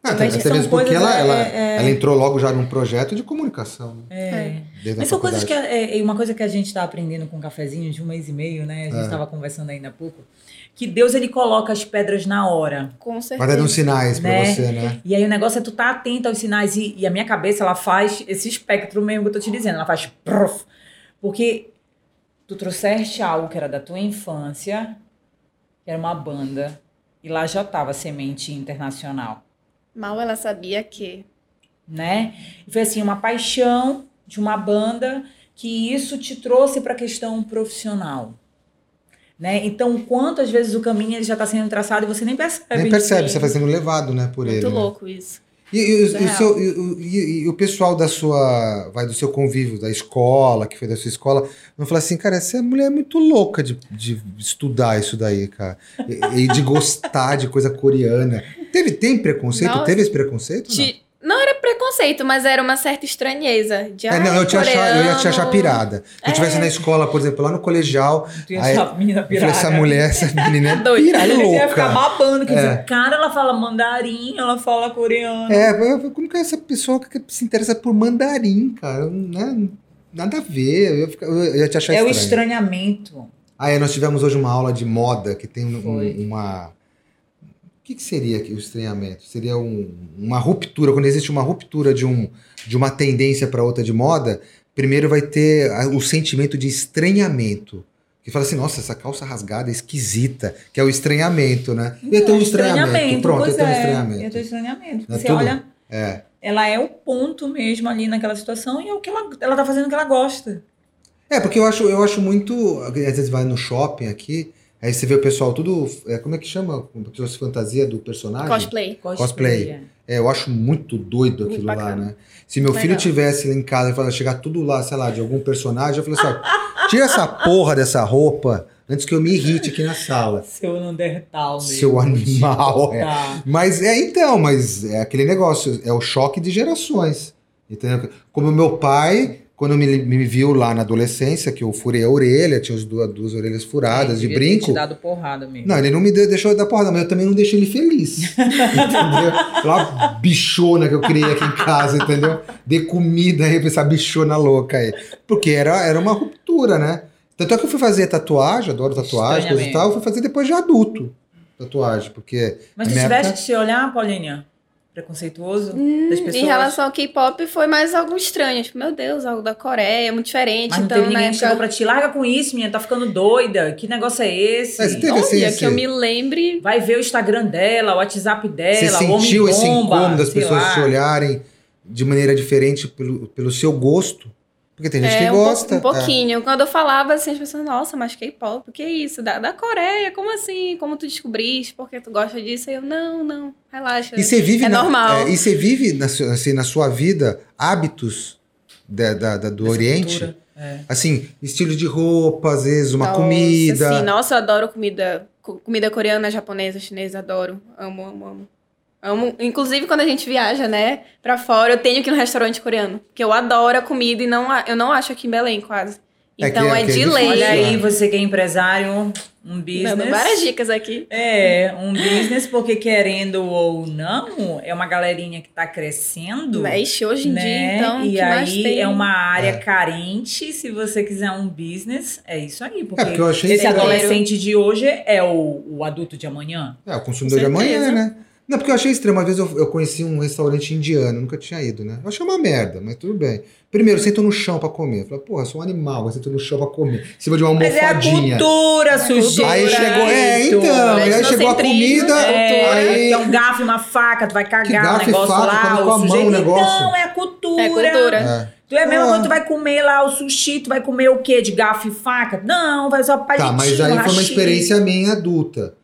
S2: Ah,
S1: Mas
S2: até, até mesmo porque ela,
S1: é,
S2: ela,
S1: é-
S2: ela entrou logo já num projeto de comunicação, né?
S1: É.
S2: desde
S1: Mas são coisas que. É, é uma coisa que a gente está aprendendo com um cafezinho de um mês e meio, né? A gente
S2: É.
S1: estava conversando ainda há pouco. Que Deus ele coloca as pedras na hora.
S3: Com certeza.
S2: dando sinais pra
S1: Né?
S2: você, né?
S1: E aí o negócio é tu tá atento aos sinais. E, e a minha cabeça, ela faz esse espectro mesmo que eu tô te dizendo. Ela faz. prof. Porque tu trouxeste algo que era da tua infância, que era uma banda. E lá já tava semente internacional.
S3: Mal ela sabia que.
S1: né? E foi assim, uma paixão de uma banda que isso te trouxe para a questão profissional. Né? Então, quantas vezes o caminho ele já está sendo traçado e você nem percebe.
S2: Nem percebe, você vai sendo levado, né, por
S3: Muito
S2: ele. né?
S3: louco isso.
S2: E, e-
S3: Isso é
S2: e o seu- e- e- e o pessoal da sua, vai do seu convívio, da escola, que foi da sua escola, não fala assim, cara, essa mulher é muito louca de, de estudar isso daí, cara. E, e de gostar de coisa coreana. Teve, tem preconceito?
S3: Nossa.
S2: Teve esse preconceito? Não?
S3: Não era preconceito, mas era uma certa estranheza. De,
S2: É, não,
S3: "Ai,
S2: eu, te achar, eu ia te achar
S3: coreano".
S2: pirada. Se eu
S3: É.
S2: estivesse na escola, por exemplo, lá no colegial,
S1: Tu ia
S2: Aí,
S1: achar menina
S2: eu
S1: pirada.
S2: essa mulher, essa menina é *laughs*
S3: Doida.
S2: pira,
S1: Você ia ficar
S2: louca.
S1: babando. Quer
S2: É.
S1: dizer, cara, ela fala mandarim, ela fala coreano.
S2: É, eu- como que é essa pessoa que se interessa por mandarim, cara? Né? Nada a ver, eu ia, ficar- eu ia te achar
S1: É o
S2: estranho.
S1: estranhamento.
S2: Aí nós tivemos hoje uma aula de moda que tem um- uma. O que, que seria aqui o estranhamento? Seria um- uma ruptura. Quando existe uma ruptura de, um, de uma tendência para outra de moda, primeiro vai ter o sentimento de estranhamento. Que fala assim, nossa, essa calça rasgada é esquisita, que é o estranhamento, né? ia ter um estranhamento. Pronto,
S1: pois
S2: ia ter um
S1: é,
S2: estranhamento.
S1: Ia ter um estranhamento.
S2: É
S1: Você olha,
S2: É.
S1: ela é o ponto mesmo ali naquela situação e é o que ela, ela tá fazendo o que ela gosta.
S2: É, porque eu acho, eu acho muito. Às vezes vai no shopping aqui, aí você vê o pessoal tudo. é, como é que chama? Pessoas fantasia do personagem?
S3: Cosplay.
S2: Cosplay.
S1: é.
S2: É, eu acho muito doido
S3: Muito
S2: aquilo lá, né? Se meu filho tivesse lá em casa e falasse, chegar tudo lá, sei lá, de algum personagem, eu falei assim: ó, tira essa porra dessa roupa antes que eu me irrite aqui na sala.
S1: Seu Neandertal mesmo.
S2: Seu animal, é.
S1: Tá.
S2: Mas é então, mas é aquele negócio, é o choque de gerações. Entendeu? Como meu pai, quando me, me viu lá na adolescência, que eu furei a orelha, tinha as duas, duas orelhas furadas de
S1: Devia ter
S2: brinco.
S1: te dado porrada mesmo.
S2: Não, ele não me de- deixou dar porrada, mas eu também não deixei ele feliz. *laughs* entendeu? Lá bichona que eu criei aqui em casa, entendeu? Dei comida aí pra essa bichona louca aí. Porque era, era uma ruptura, né? Tanto é que eu fui fazer tatuagem, adoro tatuagem, coisa e tal, eu fui fazer depois de adulto. Tatuagem, porque.
S1: Mas se tivesse
S2: época-
S1: que se olhar, Paulinha, preconceituoso das
S3: Hum,
S1: pessoas?
S3: Em relação ao K-pop, foi mais algo estranho. Tipo, meu Deus, algo da Coreia, muito diferente.
S1: Mas não
S3: então,
S1: teve ninguém
S3: né,
S1: que chegou pra ti, larga com isso, menina, tá ficando doida. Que negócio é esse?
S2: Mas teve
S3: Olha,
S2: assim,
S3: que
S2: esse-
S3: eu me lembre.
S1: Vai ver o Instagram dela, o WhatsApp dela,
S2: Você
S1: o
S2: sentiu esse
S1: Homem-Bomba,
S2: incômodo das pessoas
S1: lá.
S2: te olharem de maneira diferente pelo, pelo seu gosto? Porque tem gente
S3: É,
S2: que
S3: um,
S2: gosta.
S3: um pouquinho. Quando eu falava assim, as pessoas, nossa, mas K-pop, o que é isso? Da, da Coreia, como assim? Como tu descobriste? Por que tu gosta disso? Aí eu, não, não, relaxa.
S2: É. E você vive
S3: É
S2: na,
S3: normal.
S2: é, e você vive na, assim, na sua vida hábitos da, da- da- do
S1: Essa
S2: Oriente?
S1: cultura, é.
S2: Assim, estilo de roupa, às vezes uma
S3: Nossa,
S2: comida.
S3: Sim, nossa, eu adoro comida. co- Comida coreana, japonesa, chinesa, adoro. Amo, amo, amo. Amo. Inclusive, quando a gente viaja, né, pra fora, eu tenho que ir no restaurante coreano. Porque eu adoro a comida e não, eu não acho aqui em Belém, quase.
S2: É
S3: Então
S2: que-
S3: é,
S2: é que é
S3: de
S2: difícil,
S3: lei.
S1: Olha aí, você que é empresário, um business.
S3: Dando várias dicas aqui.
S1: É, um business, porque querendo ou não, é uma galerinha que tá crescendo.
S3: Ixi, hoje em
S1: né?
S3: dia, então, o
S1: e
S3: que mais
S1: aí
S3: tem?
S1: é uma área
S2: É.
S1: carente. Se você quiser um business, é isso aí. Porque,
S2: É, porque eu achei
S1: esse
S2: estranho.
S1: adolescente de hoje é o, o adulto de amanhã.
S2: É, o consumidor de amanhã, né? Não, porque eu achei estranho. Uma vez eu, eu conheci um restaurante indiano, nunca tinha ido, né? Eu achei uma merda, mas tudo bem. Primeiro, eu sento no chão pra comer. Eu falei, porra, eu sou um animal, eu sento no chão pra comer. Em cima de uma
S1: Mas é a
S2: almofadinha.
S1: cultura, sujeito.
S2: Aí chegou, é, então, e aí chegou a comida,
S1: É,
S2: aí...
S1: que é um garfo e uma faca, tu vai cagar o
S2: garfo e
S1: negócio
S2: faca,
S1: lá, o
S2: com a mão o negócio.
S1: Não, é a cultura.
S3: É cultura.
S2: É.
S1: Tu é mesmo
S2: Ah.
S1: quando tu vai comer lá o sushi, tu vai comer o quê? De garfo e faca? Não, vai só palitinho,
S2: Tá, mas aí foi uma experiência minha adulta.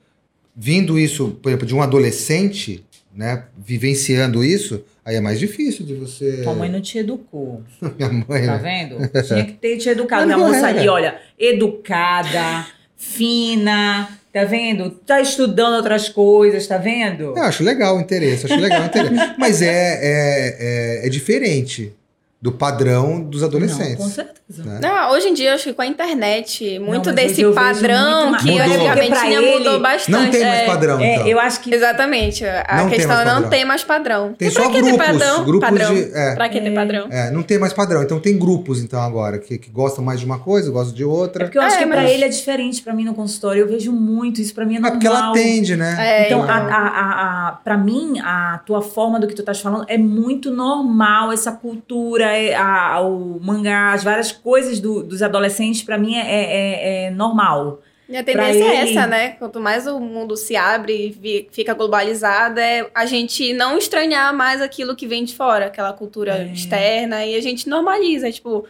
S2: Vindo isso, por exemplo, de um adolescente, né? Vivenciando isso, aí é mais difícil de você.
S1: Tua mãe não te educou, *laughs*
S2: Minha mãe,
S1: tá
S2: né?
S1: vendo? Tinha que ter te educado. Minha
S2: não
S1: moça
S2: era.
S1: ali, olha, educada, fina, tá vendo? Tá estudando outras coisas, tá vendo?
S2: Eu acho legal o interesse, acho legal o interesse. *laughs* Mas é, é, é, é diferente do padrão dos
S1: Não, com
S2: adolescentes.
S1: certeza.
S2: né?
S3: Não, hoje em dia, acho que com a internet, muito
S1: mas
S3: desse padrão
S1: muito
S3: que antigamente
S1: pra
S3: tinha
S1: ele
S3: mudou bastante.
S2: Não tem mais
S3: é.
S2: padrão,
S1: É,
S2: então.
S1: eu acho que
S3: Exatamente. A
S2: Não
S3: questão é não tem mais padrão.
S2: Tem
S3: E pra
S2: só
S3: que ter
S2: grupos,
S3: padrão?
S2: grupos
S3: padrão?
S2: de- é.
S3: Pra que ter
S1: É.
S3: padrão?
S2: É, não tem mais padrão. Então tem grupos, então, agora, que, que gostam mais de uma coisa, gostam de
S1: É
S2: outra.
S1: porque eu acho
S3: É,
S1: que pra
S3: mas-
S1: ele é diferente pra mim no consultório. Eu vejo muito isso pra mim é
S2: É
S1: normal.
S2: porque ela atende, né?
S3: É,
S1: Então,
S3: então.
S1: a, a, a, a, pra mim, a tua forma do que tu estás falando é muito normal. Essa cultura, é, a, o mangá, as várias coisas do- dos adolescentes, pra mim, é, é, é normal.
S3: E a tendência é
S1: ele-
S3: essa, né? Quanto mais o mundo se abre e fica globalizado, é a gente não estranhar mais aquilo que vem de fora, aquela cultura
S1: É.
S3: externa, e a gente normaliza. Tipo,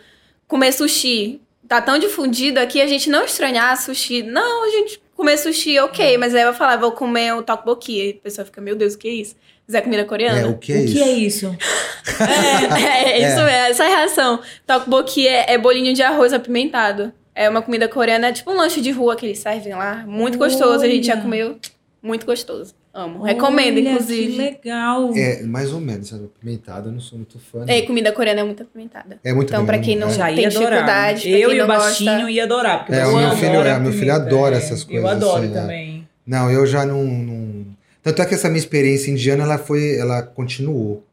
S3: comer sushi. Tá tão difundido aqui, a gente não estranhar sushi. Não, a gente comer sushi, ok. Mas aí eu falar, vou comer o tteokbokki. Aí a pessoa fica, meu Deus, o que é isso? Mas é comida
S2: É,
S3: coreana?
S2: o que é
S1: o
S2: isso?
S1: que é isso? *laughs*
S3: É, é isso é. essa é a reação. Tteokbokki é, é bolinho de arroz apimentado. É uma comida coreana, é tipo um lanche de rua que eles servem lá. Muito gostoso, a gente já
S1: Olha.
S3: comeu. Muito gostoso. Amo. Recomendo,
S1: Olha,
S3: inclusive.
S1: Que legal.
S2: É, mais ou menos, sabe? Pimentado, eu não sou muito fã.
S3: É,
S2: não.
S3: comida coreana é muito apimentada.
S2: É muito
S3: Então, pra quem não
S2: é.
S1: Já
S3: tem dificuldade, pra
S1: Eu
S3: quem
S1: e o baixinho
S3: gosta.
S1: ia adorar. Porque
S2: É,
S1: o
S2: meu filho-
S1: adora
S2: é, meu filho adora
S1: é.
S2: essas
S1: Eu
S2: coisas,
S1: adoro
S2: assim, é.
S1: também.
S2: Não, eu já não, não. Tanto é que essa minha experiência indiana, ela foi. Ela continuou.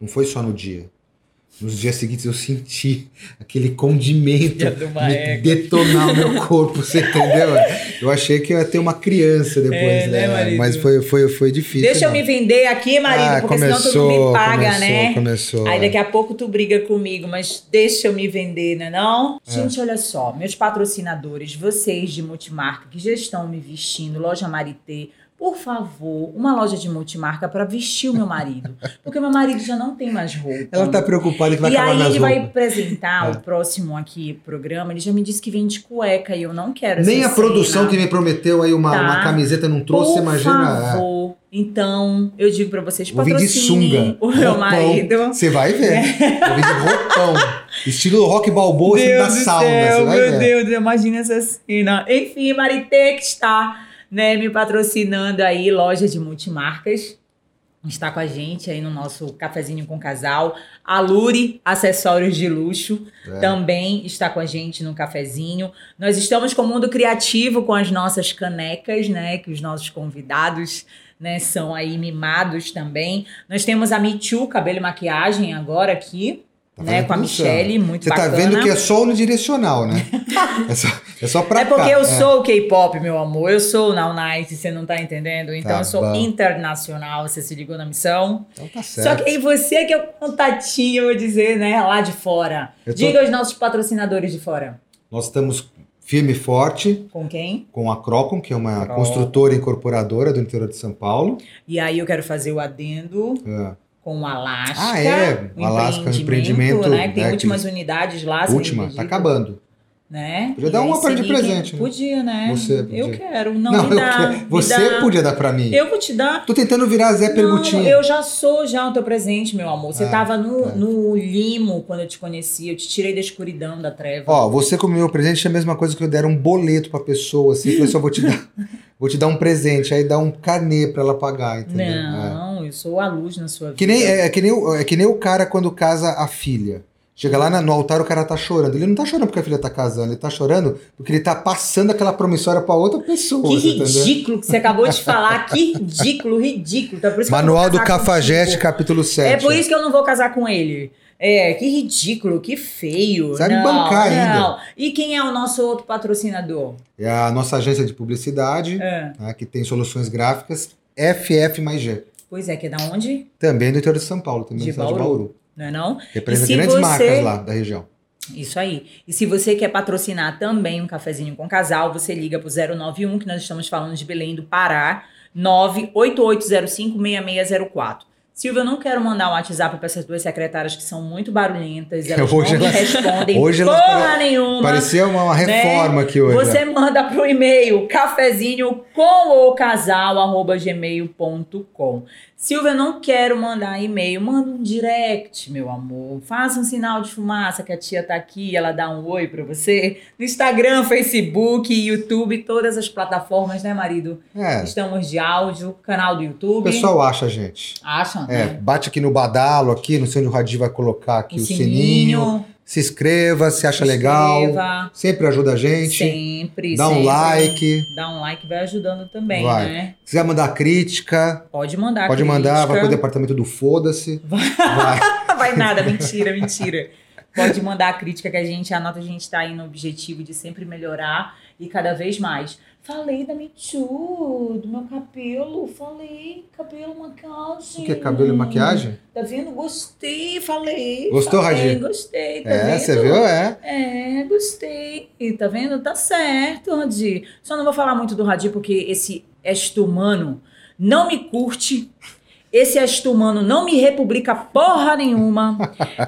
S2: Não foi só no dia. Nos dias seguintes eu senti aquele condimento me detonar o meu *laughs* corpo, você entendeu? Eu achei que eu ia ter uma criança depois,
S1: É,
S2: né?
S1: né?
S2: Mas foi, foi, foi difícil.
S1: Deixa eu
S2: não.
S1: me vender aqui, marido,
S2: Ah,
S1: porque senão tu não me paga,
S2: começou,
S1: né?
S2: Começou.
S1: Aí daqui a pouco tu briga comigo, mas deixa eu me vender, né não?
S2: É.
S1: Gente, olha só, meus patrocinadores, vocês de multimarca que já estão me vestindo, loja Marité, por favor, uma loja de multimarca para vestir o meu marido, porque meu marido já não tem mais roupa.
S2: Ela tá preocupada que vai
S1: e
S2: acabar
S1: aí
S2: nas
S1: ele vai apresentar
S2: É.
S1: o próximo aqui programa, ele já me disse que vende cueca e eu não quero
S2: Nem a produção
S1: cena.
S2: que me prometeu aí uma,
S1: Tá.
S2: uma camiseta não trouxe,
S1: Por
S2: imagina. é.
S1: favor. Então, eu digo pra vocês,
S2: Vou de
S1: patrocinem
S2: sunga.
S1: o meu
S2: roupão.
S1: marido.
S2: Você vai ver. Vou vir de roupão. Estilo rock balboa assim, da
S1: do
S2: sauna.
S1: céu, meu
S2: ver.
S1: Deus, imagina essa cena. Enfim, Marité que está né, me patrocinando aí, loja de multimarcas. Está com a gente aí no nosso cafezinho com casal. A Luri, acessórios de luxo,
S2: É.
S1: também está com a gente no cafezinho. Nós estamos com o mundo criativo com as nossas canecas, né? Que os nossos convidados né, são aí mimados também. Nós temos a Too, cabelo e maquiagem agora aqui.
S2: Tá
S1: né? Com a. Michelle, muito
S2: Você tá
S1: bacana.
S2: vendo que é só unidirecional, né? *laughs* é, só, é só pra
S1: É porque
S2: cá.
S1: eu sou o K-pop, meu amor. Eu sou o Now Night, você não tá entendendo? Então
S2: Tá
S1: eu sou
S2: bom.
S1: internacional, você se ligou na missão.
S2: Então tá
S1: Só
S2: certo.
S1: que aí você que é o contatinho, eu vou dizer, né? Lá de fora.
S2: Tô-
S1: Diga aos nossos patrocinadores de fora.
S2: Nós estamos firme e forte
S1: Com quem?
S2: com a Crocom, que é uma
S1: Crocom.
S2: construtora e incorporadora do interior de São Paulo.
S1: E aí eu quero fazer o adendo
S2: É.
S1: com o Alasca.
S2: Ah, é? O Alasca é um empreendimento,
S1: né? que Tem
S2: né,
S1: últimas
S2: que-
S1: unidades lá.
S2: Última, tá acabando.
S1: Né?
S2: Podia dar
S1: E aí
S2: uma para de presente, né?
S1: Podia, né?
S2: Você podia.
S1: Eu quero. Não,
S2: Não,
S1: me
S2: eu
S1: dá. me
S2: você
S1: dá.
S2: podia dar pra mim.
S1: Eu vou te dar.
S2: Tô tentando virar Zé Permutinho.
S1: Não, eu já sou já o teu presente, meu amor. Você
S2: Ah,
S1: tava no,
S2: tá.
S1: no limo quando eu te conheci. Eu te tirei da escuridão, da treva.
S2: Ó, você como meu presente é a mesma coisa que eu der um boleto pra pessoa, assim, falei, só vou te dar, *laughs* vou te dar um presente, aí dá um carnê pra ela pagar, entendeu? É.
S1: eu sou a luz na sua vida.
S2: Que nem, é, é que nem, o- é que nem o cara quando casa a filha. Chega lá no altar, o cara tá chorando. Ele não tá chorando porque a filha tá casando, ele tá chorando porque ele tá passando aquela promissória pra outra pessoa,
S1: Que
S2: entendeu?
S1: ridículo que você acabou de falar. Que ridículo, ridículo. Não
S2: Manual do Cafajeste, capítulo 7.
S1: É por isso que eu não vou casar com ele. É, que ridículo, que feio.
S2: Sabe
S1: não,
S2: bancar ainda.
S1: não. E quem é o nosso outro patrocinador?
S2: É a nossa agência de publicidade,
S1: É.
S2: né, que tem soluções gráficas, FF mais G.
S1: Pois é, que é da onde?
S2: Também do interior de São Paulo, também
S1: De
S2: cidade de
S1: Bauru.
S2: Bauru.
S1: Não é não?
S2: Representa
S1: se
S2: grandes
S1: você-
S2: marcas lá da região.
S1: Isso aí. E se você quer patrocinar também um cafezinho com casal, você liga pro 091, que nós estamos falando de Belém do Pará, 988056604. Silvia, eu não quero mandar um WhatsApp para essas duas secretárias que são muito barulhentas, *laughs* elas
S2: Hoje
S1: não
S2: elas-
S1: respondem
S2: hoje elas
S1: porra
S2: pare-
S1: nenhuma.
S2: Parecia uma, uma
S1: né?
S2: reforma aqui hoje.
S1: Você
S2: né?
S1: manda pro e-mail cafezinho com o casal arroba gmail.com. Silvia, não quero mandar e-mail, manda um direct, meu amor. Faça um sinal de fumaça que a tia tá aqui, ela dá um oi pra você. No Instagram, Facebook, YouTube, todas as plataformas, né, marido?
S2: É,
S1: Estamos de áudio, canal do
S2: o
S1: YouTube.
S2: pessoal acha, gente.
S1: Acham,
S2: É,
S1: né?
S2: bate aqui no badalo, aqui, não sei onde o Radir vai colocar aqui o, sininho. Se inscreva, se acha
S1: se
S2: legal.
S1: inscreva.
S2: Sempre ajuda a gente.
S1: Sempre.
S2: Dá um
S1: sempre.
S2: like.
S1: Dá um like, vai ajudando também,
S2: Vai.
S1: né?
S2: Se quiser mandar crítica,
S1: Pode mandar.
S2: pode mandar, vai pro
S1: crítica.
S2: departamento do foda-se. *laughs* Vai.
S1: Vai nada, mentira, mentira. Pode mandar a crítica que a gente anota, a gente tá aí no objetivo de sempre melhorar e cada vez mais. Falei da Michu, do meu cabelo, falei, cabelo, maquiagem.
S2: O que é cabelo e maquiagem?
S1: Tá vendo? Gostei, falei.
S2: Gostou, Radir?
S1: Gostei, tá
S2: É,
S1: vendo?
S2: você viu? É.
S1: É, gostei. E tá vendo? Tá certo, Radir. Só não vou falar muito do Radir porque esse esto humano não me curte. Esse esto humano não me republica porra nenhuma.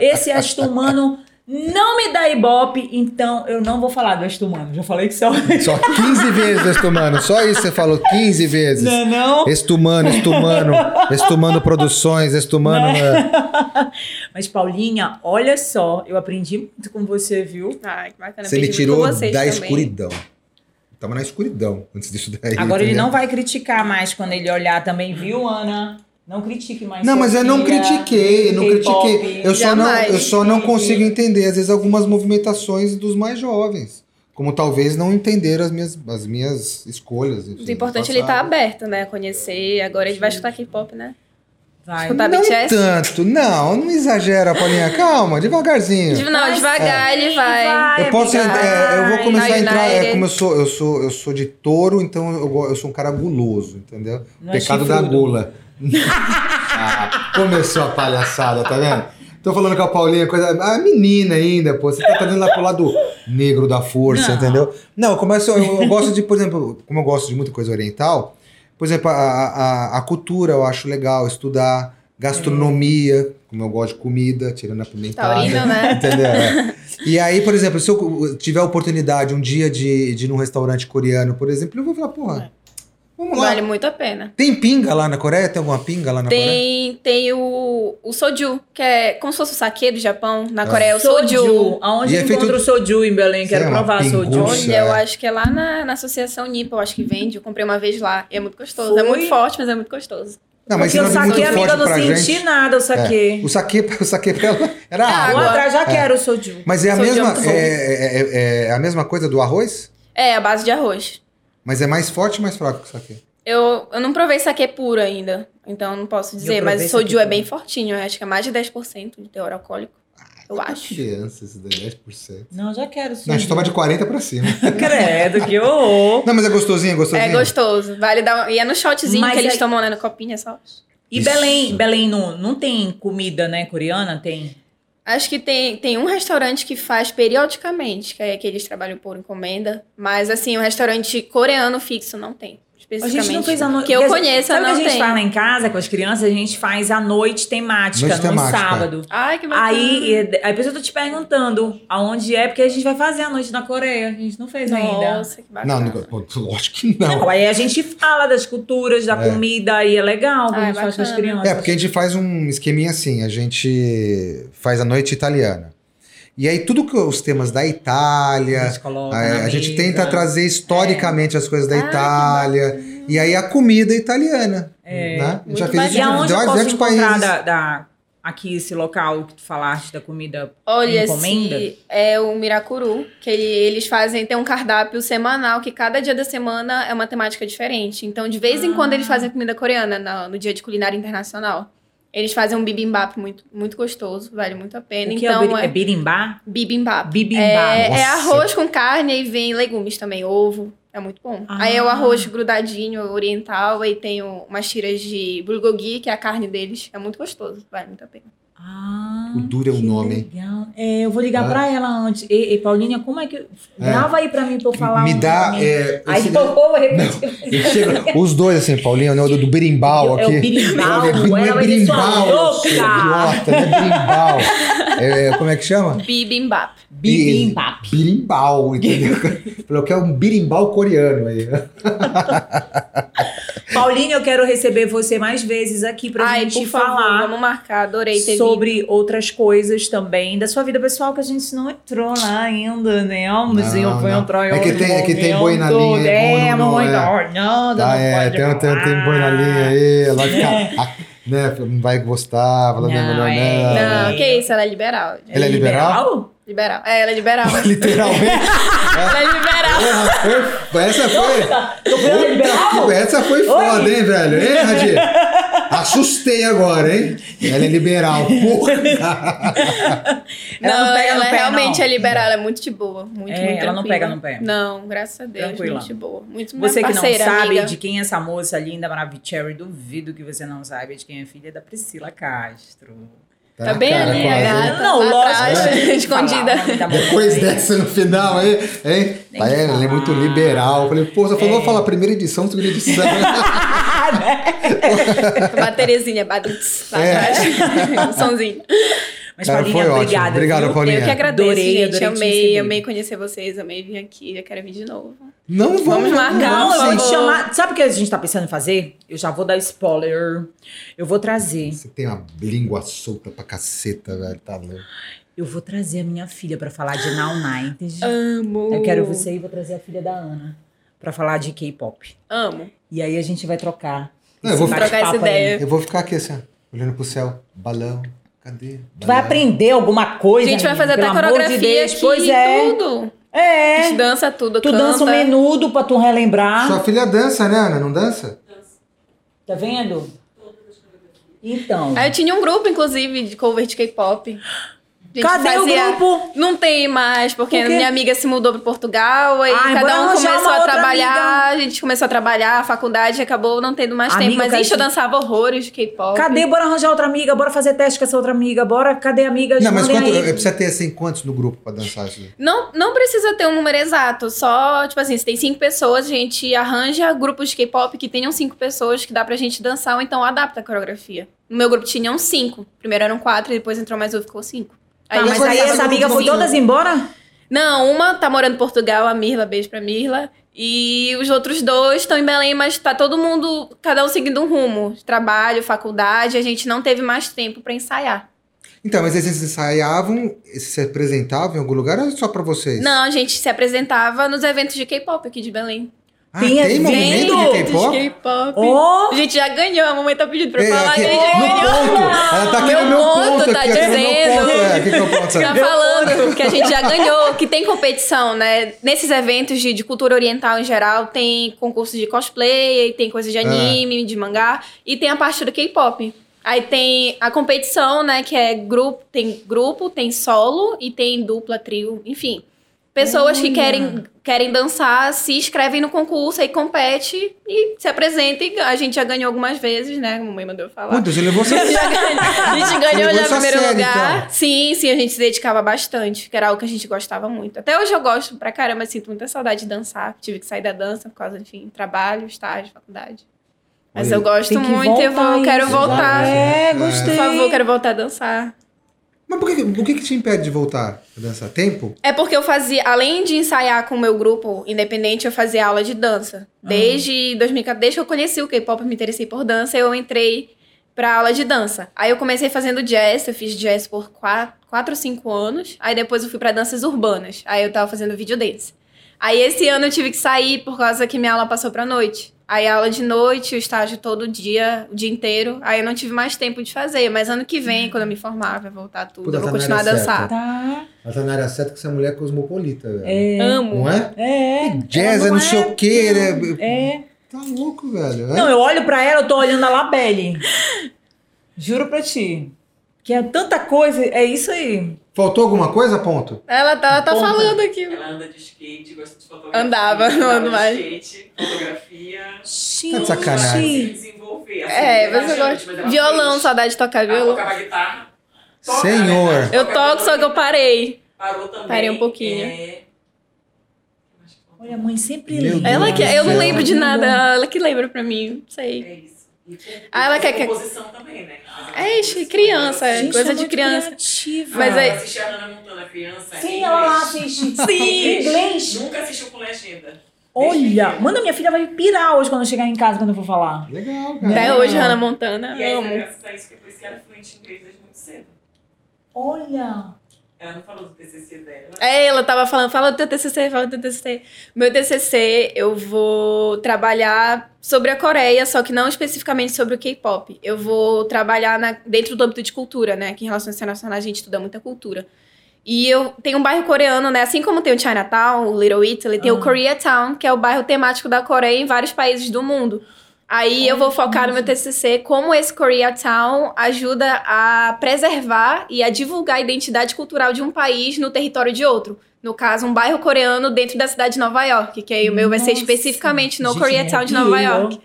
S1: Esse esto humano não me dá ibope, então eu não vou falar do esto humano. Já falei que só.
S2: Só 15 vezes estumano. Só isso você falou 15 vezes.
S1: Não, não.
S2: Estumano, estumano, estumano produções, estumano. é. *laughs*
S1: Mas, Paulinha, olha só, eu aprendi muito com você, viu?
S3: Ai, que bacana.
S2: Você me tirou da
S3: também.
S2: escuridão. Tava na escuridão antes disso daí.
S1: Agora ele
S2: entendeu?
S1: não vai criticar mais quando ele olhar também, viu, Ana? Não critique mais.
S2: Não, mas eu não critiquei, não critiquei. Eu só não, eu só não consigo entender, às vezes, algumas movimentações dos mais jovens. Como talvez não entenderam as minhas, as minhas escolhas. enfim,
S3: O importante
S2: do
S3: ele tá
S2: passado.
S3: aberto, né? Conhecer. Agora ele vai escutar K-pop, né?
S1: Vai.
S3: Escutar
S2: Não
S3: BTS.
S2: tanto, não, não exagera, Paulinha. Calma, devagarzinho.
S3: Não, devagar
S1: sim,
S3: ele vai.
S2: Eu posso, é, eu vou
S1: vai.
S2: começar a entrar, é, como eu sou, eu sou, eu sou de touro, então eu, eu sou um cara guloso, entendeu?
S1: Não é
S2: Pecado da gula. *laughs* Ah, começou a palhaçada, tá vendo? Tô falando com a Paulinha, coisa. A menina ainda, pô. Você tá indo lá pro lado negro da força,
S1: Não.
S2: entendeu? Não, eu começo. Eu, eu gosto de, por exemplo, como eu gosto de muita coisa oriental, por exemplo, a, a, a cultura eu acho legal, estudar, gastronomia, como eu gosto de comida, tirando a pimentada.
S3: Taurino, né? *laughs*
S2: Entendeu? É. E aí, por exemplo, se eu tiver a oportunidade um dia de, de ir num restaurante coreano, por exemplo, eu vou falar, porra, vamos lá.
S3: Vale muito a pena.
S2: Tem pinga lá na Coreia? Tem alguma pinga lá na Coreia?
S3: Tem, tem o, o soju, que é como se fosse o sake do Japão. Na
S2: Ah.
S3: Coreia é o soju.
S1: Soju. Aonde
S2: E é feito-
S1: encontra o soju em Belém? Quero
S2: lá,
S1: provar
S2: pinguço.
S1: soju.
S3: Olha, eu
S2: é.
S3: acho que é lá na, na Associação Nipa, eu acho que vende. Eu comprei uma vez lá. E é muito gostoso. É
S1: Foi?
S3: muito forte, mas é muito gostoso.
S2: Não, mas
S1: Porque o
S2: não é muito
S1: saque, amiga,
S2: forte
S1: eu não senti
S2: gente.
S1: nada, o saque.
S2: É, o saque, *laughs* o saque pra ela era
S3: É
S2: água.
S1: O
S3: água.
S1: atrás já quero o soju.
S2: Mas é a,
S3: Soju é
S2: mesma, é, é- é- é a mesma coisa do arroz?
S3: É, a base de arroz.
S2: Mas é mais forte ou mais fraco que o saque?
S3: Eu, eu não provei saque puro ainda, então eu não posso dizer, mas o
S1: saquê
S3: soju é bem fortinho, eu acho que é mais de 10% de teor alcoólico. Eu acho.
S2: Criança, isso daí, 10%.
S1: Não, já quero sim.
S2: Não, a gente toma de 40 pra cima. *laughs*
S1: Credo, que horror.
S2: Não, mas é gostosinho, é gostosinho.
S3: É gostoso. Vale dar. E é no shotzinho
S1: Mas
S3: que eles
S1: é-
S3: tomam, né? No copinho, é só.
S1: E
S2: Isso.
S1: Belém, Belém não, não tem comida, né, coreana? Tem.
S3: Acho que tem, tem um restaurante que faz periodicamente, que é que eles trabalham por encomenda. Mas, assim, o restaurante coreano fixo não tem.
S1: A gente não fez a noite.
S3: Que eu conheço,
S1: Sabe o
S3: não
S1: que a gente
S3: tem.
S1: faz lá em casa com as crianças? A gente faz a noite temática
S2: Noite
S1: no
S2: temática.
S1: sábado.
S3: Ai, que bacana.
S1: Aí, a pessoa tá te perguntando aonde é, porque a gente vai fazer a noite na Coreia. A gente não fez ainda.
S3: Nossa, que bacana.
S2: Não, lógico que não.
S1: Não, aí a gente fala das culturas, da
S2: É.
S1: comida, e é legal que
S3: Ah,
S1: a gente faz com as crianças.
S2: É, porque a gente faz um esqueminha assim, a gente faz a noite italiana. E aí tudo que os temas da
S1: a
S2: Itália, a, a gente tenta trazer historicamente as coisas da
S3: Ah,
S2: Itália. E aí a comida italiana.
S1: É,
S2: né? A gente
S3: muito
S2: já fez isso
S1: E aonde eu posso encontrar
S2: países.
S1: da, da- aqui esse local que tu falaste da comida
S3: Olha,
S1: encomenda?
S3: se é o Miracuru, que ele- eles fazem, tem um cardápio semanal, que cada dia da semana é uma temática diferente. Então, de vez em
S1: Ah.
S3: quando, eles fazem comida coreana no, no dia de culinária internacional. Eles fazem um bibimbap muito, muito gostoso, vale muito a pena.
S1: O que
S3: então,
S1: é, o biri-
S3: é,
S1: é birimbá?
S3: bibimbap.
S1: Bibimbap.
S3: É, é arroz com carne e vem legumes também, ovo. É muito bom.
S1: Ah.
S3: Aí é o arroz grudadinho, oriental, aí tem umas tiras de bulgogi, que é a carne deles. É muito gostoso, vale muito a pena.
S1: Ah,
S2: O duro é o nome.
S1: É, eu vou ligar
S2: Ah.
S1: pra ela antes. E, e, Paulinha, como é que. Grava aí pra mim pra eu falar.
S2: Me dá. É,
S1: Aí
S2: esse-
S1: eu vou repetir.
S2: chego- os dois, assim, Paulinho, né? O do, do berimbau
S1: É o
S2: aqui.
S1: birimbau,
S2: Não é
S1: vai dizer, sua
S2: berimbau,
S1: louca.
S2: idiota, não é berimbau. É, como é que chama?
S3: Bibimbap.
S1: Bibimbap.
S2: Birimbau, entendeu? *laughs* Falou que é um birimbau coreano aí. *laughs* *laughs*
S1: Paulinha, eu quero receber você mais vezes aqui pra
S3: Ai,
S1: gente
S3: por favor,
S1: falar
S3: vamos marcar. Adorei ter vindo.
S1: sobre outras coisas também da sua vida pessoal que a gente não entrou lá ainda, né? Mas
S2: Não, não.
S1: entrar em
S2: É que
S1: outro
S2: tem- é que tem boi na linha, é bom
S1: É,
S2: não-
S1: não,
S2: é.
S1: dar nada,
S2: Ah,
S1: não
S2: é,
S1: pode
S2: tem, tem, tem boi na linha aí, ela vai
S1: É.
S2: ficar. ah, né, não vai gostar, fala, não,
S1: Não,
S2: melhor
S1: é.
S2: não.
S3: Não, que isso, ela é liberal.
S2: Ela é liberal?
S3: Liberal. É, ela é liberal. *laughs*
S2: Literalmente. *laughs*
S3: ela é liberal.
S2: Porra, foi- essa foi.
S1: Liberal?
S2: Essa foi foda, hein, velho? Hein, Radir? Assustei agora, hein? Ela é liberal, *laughs* porra.
S1: Ela
S3: não,
S1: não pega
S3: ela
S1: no pé,
S3: realmente
S1: não.
S3: é liberal, ela é muito de boa. Muito,
S1: É,
S3: muito
S1: ela não
S3: tranquila.
S1: pega no pé.
S3: Não, graças a Deus,
S1: Tranquila.
S3: muito de boa. Muito
S1: Você que não
S3: parceira,
S1: sabe
S3: amiga.
S1: de quem é essa moça linda, maravilhosa, Cherry, duvido que você não saiba de quem é filha da Priscila Castro.
S3: Tá
S2: na
S3: bem
S2: cara,
S3: ali, a.
S1: Não,
S3: lá
S1: lógico.
S3: atrás,
S1: né?
S3: escondida.
S1: Falar o nome da
S2: Depois dessa no final, hein? hein? Tá, ela é muito liberal. Eu falei, pô, você falou,
S1: É.
S2: falar primeira edição, segunda edição. *laughs* *laughs*
S3: Uma Terezinha, badutz, lá
S2: É.
S3: atrás. *laughs* um somzinho.
S1: Mas,
S2: Cara,
S1: Paulinha,
S2: foi ótimo.
S1: obrigada.
S2: Obrigado,
S1: viu?
S2: Paulinha.
S3: Eu que agradeço,
S1: Adorei,
S3: gente.
S1: adorei te
S3: amei, amei conhecer vocês, amei vir aqui. Já quero vir de novo.
S2: Não vamos,
S3: Vamos marcar,
S1: Não, te chamar. Sabe o que a gente tá pensando em fazer? Eu já vou dar spoiler. Eu vou trazer.
S2: Você tem uma língua solta pra caceta, velho. Tá louco.
S1: Eu vou trazer a minha filha pra falar de Now 90.
S3: Amo.
S1: Eu quero você e vou trazer a filha da Ana pra falar de K-pop.
S3: Amo.
S1: E aí a gente vai trocar.
S2: Não, eu vou
S3: trocar essa
S1: aí.
S3: ideia.
S2: Eu vou ficar aqui assim, olhando pro céu. Balão. Cadê?
S1: Tu vai aprender alguma coisa.
S3: A gente vai
S1: amiga,
S3: fazer até coreografia
S1: de Deus.
S3: aqui,
S1: Pois é.
S3: tudo. A
S1: É.
S3: gente dança tudo,
S1: Tu
S3: canta.
S1: dança um menudo pra tu relembrar.
S2: Sua filha dança, né, Ana? Não dança?
S1: Tá vendo? Então.
S3: Aí eu tinha um grupo, inclusive, de cover de K-pop. Gente
S1: Cadê o
S3: fazia-
S1: grupo?
S3: Não tem mais, porque
S1: Por
S3: minha amiga se mudou para Portugal, aí
S1: Ai,
S3: cada um começou a trabalhar, a gente começou a trabalhar, a faculdade acabou não tendo mais
S1: Amiga,
S3: tempo. Mas isso eu dançava horrores de K-pop.
S1: Cadê? Bora arranjar outra amiga, bora fazer teste com essa outra amiga, bora. Cadê amigas?
S2: Não, mas quanto, precisa ter assim, quantos no grupo pra dançar isso?
S3: Não, não precisa ter um número exato, só, tipo assim, se tem cinco pessoas, a gente arranja grupos de K-pop que tenham cinco pessoas que dá pra gente dançar ou então adapta a coreografia. No meu grupo tinham cinco. Primeiro eram quatro e depois entrou mais um e ficou cinco.
S1: Tá,
S3: a
S1: mas aí essa amiga foi todas embora?
S3: Não, uma tá morando em Portugal, a Mirla, beijo pra Mirla. E os outros dois estão em Belém, mas tá todo mundo, cada um seguindo um rumo. Trabalho, faculdade, a gente não teve mais tempo pra ensaiar.
S2: Então, mas eles ensaiavam, se apresentavam em algum lugar ou só pra vocês?
S3: Não, a gente se apresentava nos eventos de K-pop aqui de Belém.
S2: Ah,
S1: Tem
S2: tem, movimento de K-pop?
S1: Ó!
S3: A gente já ganhou, a mamãe tá pedindo pra
S2: É,
S3: falar
S2: aqui,
S3: que a gente já
S2: no
S3: ganhou.
S2: ponto. Ela tá aqui
S3: Meu
S2: no meu
S3: ponto
S2: ponto.
S3: tá dizendo.
S2: ponto. É, aqui que eu ponto. *laughs*
S3: Fica falando que a gente já *laughs* ganhou, que tem competição, né? Nesses eventos de, de cultura oriental em geral, tem concurso de cosplay, tem coisa de anime, de mangá, e tem a parte do K-pop. Aí tem a competição, né? Que é grupo, tem grupo, tem solo e tem dupla, trio, enfim. Pessoas que
S1: Olha.
S3: querem, querem dançar se inscrevem no concurso, aí compete e se apresenta. E a gente já ganhou algumas vezes, né? Como a mãe mandou falar.
S2: Puta, você levou. *laughs*
S3: A gente ganhou já primeiro
S2: sério,
S3: lugar.
S2: então.
S3: Sim, sim, a gente se dedicava bastante, que era algo que a gente gostava muito. Até hoje eu gosto pra caramba, sinto muita saudade de dançar. Tive que sair da dança por causa, enfim, trabalho, estágio, faculdade. Mas
S2: Olha,
S3: eu gosto
S1: que
S3: muito e eu vou, quero voltar.
S1: É,
S2: É.
S1: gostei.
S3: Por favor, quero voltar a dançar.
S2: Mas por que, o que, que te impede de voltar a dançar? Tempo?
S3: É porque eu fazia, além de ensaiar com o meu grupo independente, eu fazia aula de dança. Desde 2014, desde que eu conheci o K-pop, me interessei por dança, eu entrei pra aula de dança. Aí eu comecei fazendo jazz, eu fiz jazz por 4 ou 5 anos. Aí depois eu fui pra danças urbanas. Aí eu tava fazendo video dance. Aí esse ano eu tive que sair por causa que minha aula passou pra noite. Aí aula de noite, o estágio todo dia, o dia inteiro. Aí eu não tive mais tempo de fazer. Mas ano que vem, quando eu me formar, vai voltar tudo.
S2: Puta,
S3: eu vou continuar a
S2: área
S3: dançar.
S2: certa.
S1: Tá.
S2: Ela tá na área certa que essa mulher é cosmopolita, velho.
S1: É.
S3: Amo.
S2: Não é?
S1: É.
S2: Jazz
S1: Ela
S2: é não sei o quê, né?
S1: É.
S2: Tá louco, velho. é?
S1: Não, eu olho pra ela, eu tô olhando a Labelle. Juro pra ti. Que é tanta coisa, é isso aí.
S2: Faltou alguma coisa, ponto?
S3: Ela tá, ela tá
S1: Ponto.
S3: falando aqui.
S4: Ela anda de skate, gosta de fotografia.
S3: Andava, não ando mais.
S4: skate, fotografia.
S1: Gente.
S2: Tá de sacanagem.
S4: Se desenvolver. assim,
S3: É,
S4: ela
S3: mas
S4: ela
S3: Violão,
S4: fez.
S3: saudade de tocar
S4: Ela
S3: violão.
S4: tocava guitarra. Toca,
S2: Senhor.
S4: né?
S3: Eu toco, só que eu parei.
S4: Parou também.
S3: Parei um pouquinho.
S4: É...
S1: Olha, a mãe sempre
S2: Meu
S1: lembra.
S3: Ela que,
S2: do
S3: eu não lembro de nada, ela que lembra pra mim, não sei.
S4: É isso. E
S3: Ah, ela quer que-
S4: composição também, né?
S3: É, ixi, criança, é.
S1: Gente,
S3: coisa
S1: é
S3: de criança.
S1: criativa.
S3: Mas aí-
S4: assistir a Hannah Montana criança.
S1: Sim, ela lá assiste. *laughs*
S3: Sim.
S1: Inglês.
S4: Nunca assistiu com legenda.
S1: Olha, manda minha filha vai pirar hoje quando eu chegar em casa quando eu for falar.
S2: Legal, cara.
S3: Até hoje, Hannah Montana,
S4: E aí,
S3: amo.
S4: graças a isso, que é por isso que ela é fluente em inglês desde muito cedo.
S1: Olha.
S4: Ela não falou do TCC dela.
S3: É, ela tava falando, fala do teu TCC, fala do teu TCC. Meu TCC, eu vou trabalhar sobre a Coreia, só que não especificamente sobre o K-pop. Eu vou trabalhar na- dentro do âmbito de cultura, né? Que em relações internacionais a gente estuda muita cultura. E eu tenho um bairro coreano, né? Assim como tem o Chinatown, o Little Italy, tem
S1: Ah.
S3: o Koreatown, que é o bairro temático da Coreia em vários países do mundo. Aí eu vou focar no meu TCC como esse Koreatown ajuda a preservar e a divulgar a identidade cultural de um país no território de outro. No caso, um bairro coreano dentro da cidade de Nova York, que aí o meu vai ser especificamente no Koreatown de
S1: me
S3: Nova. York.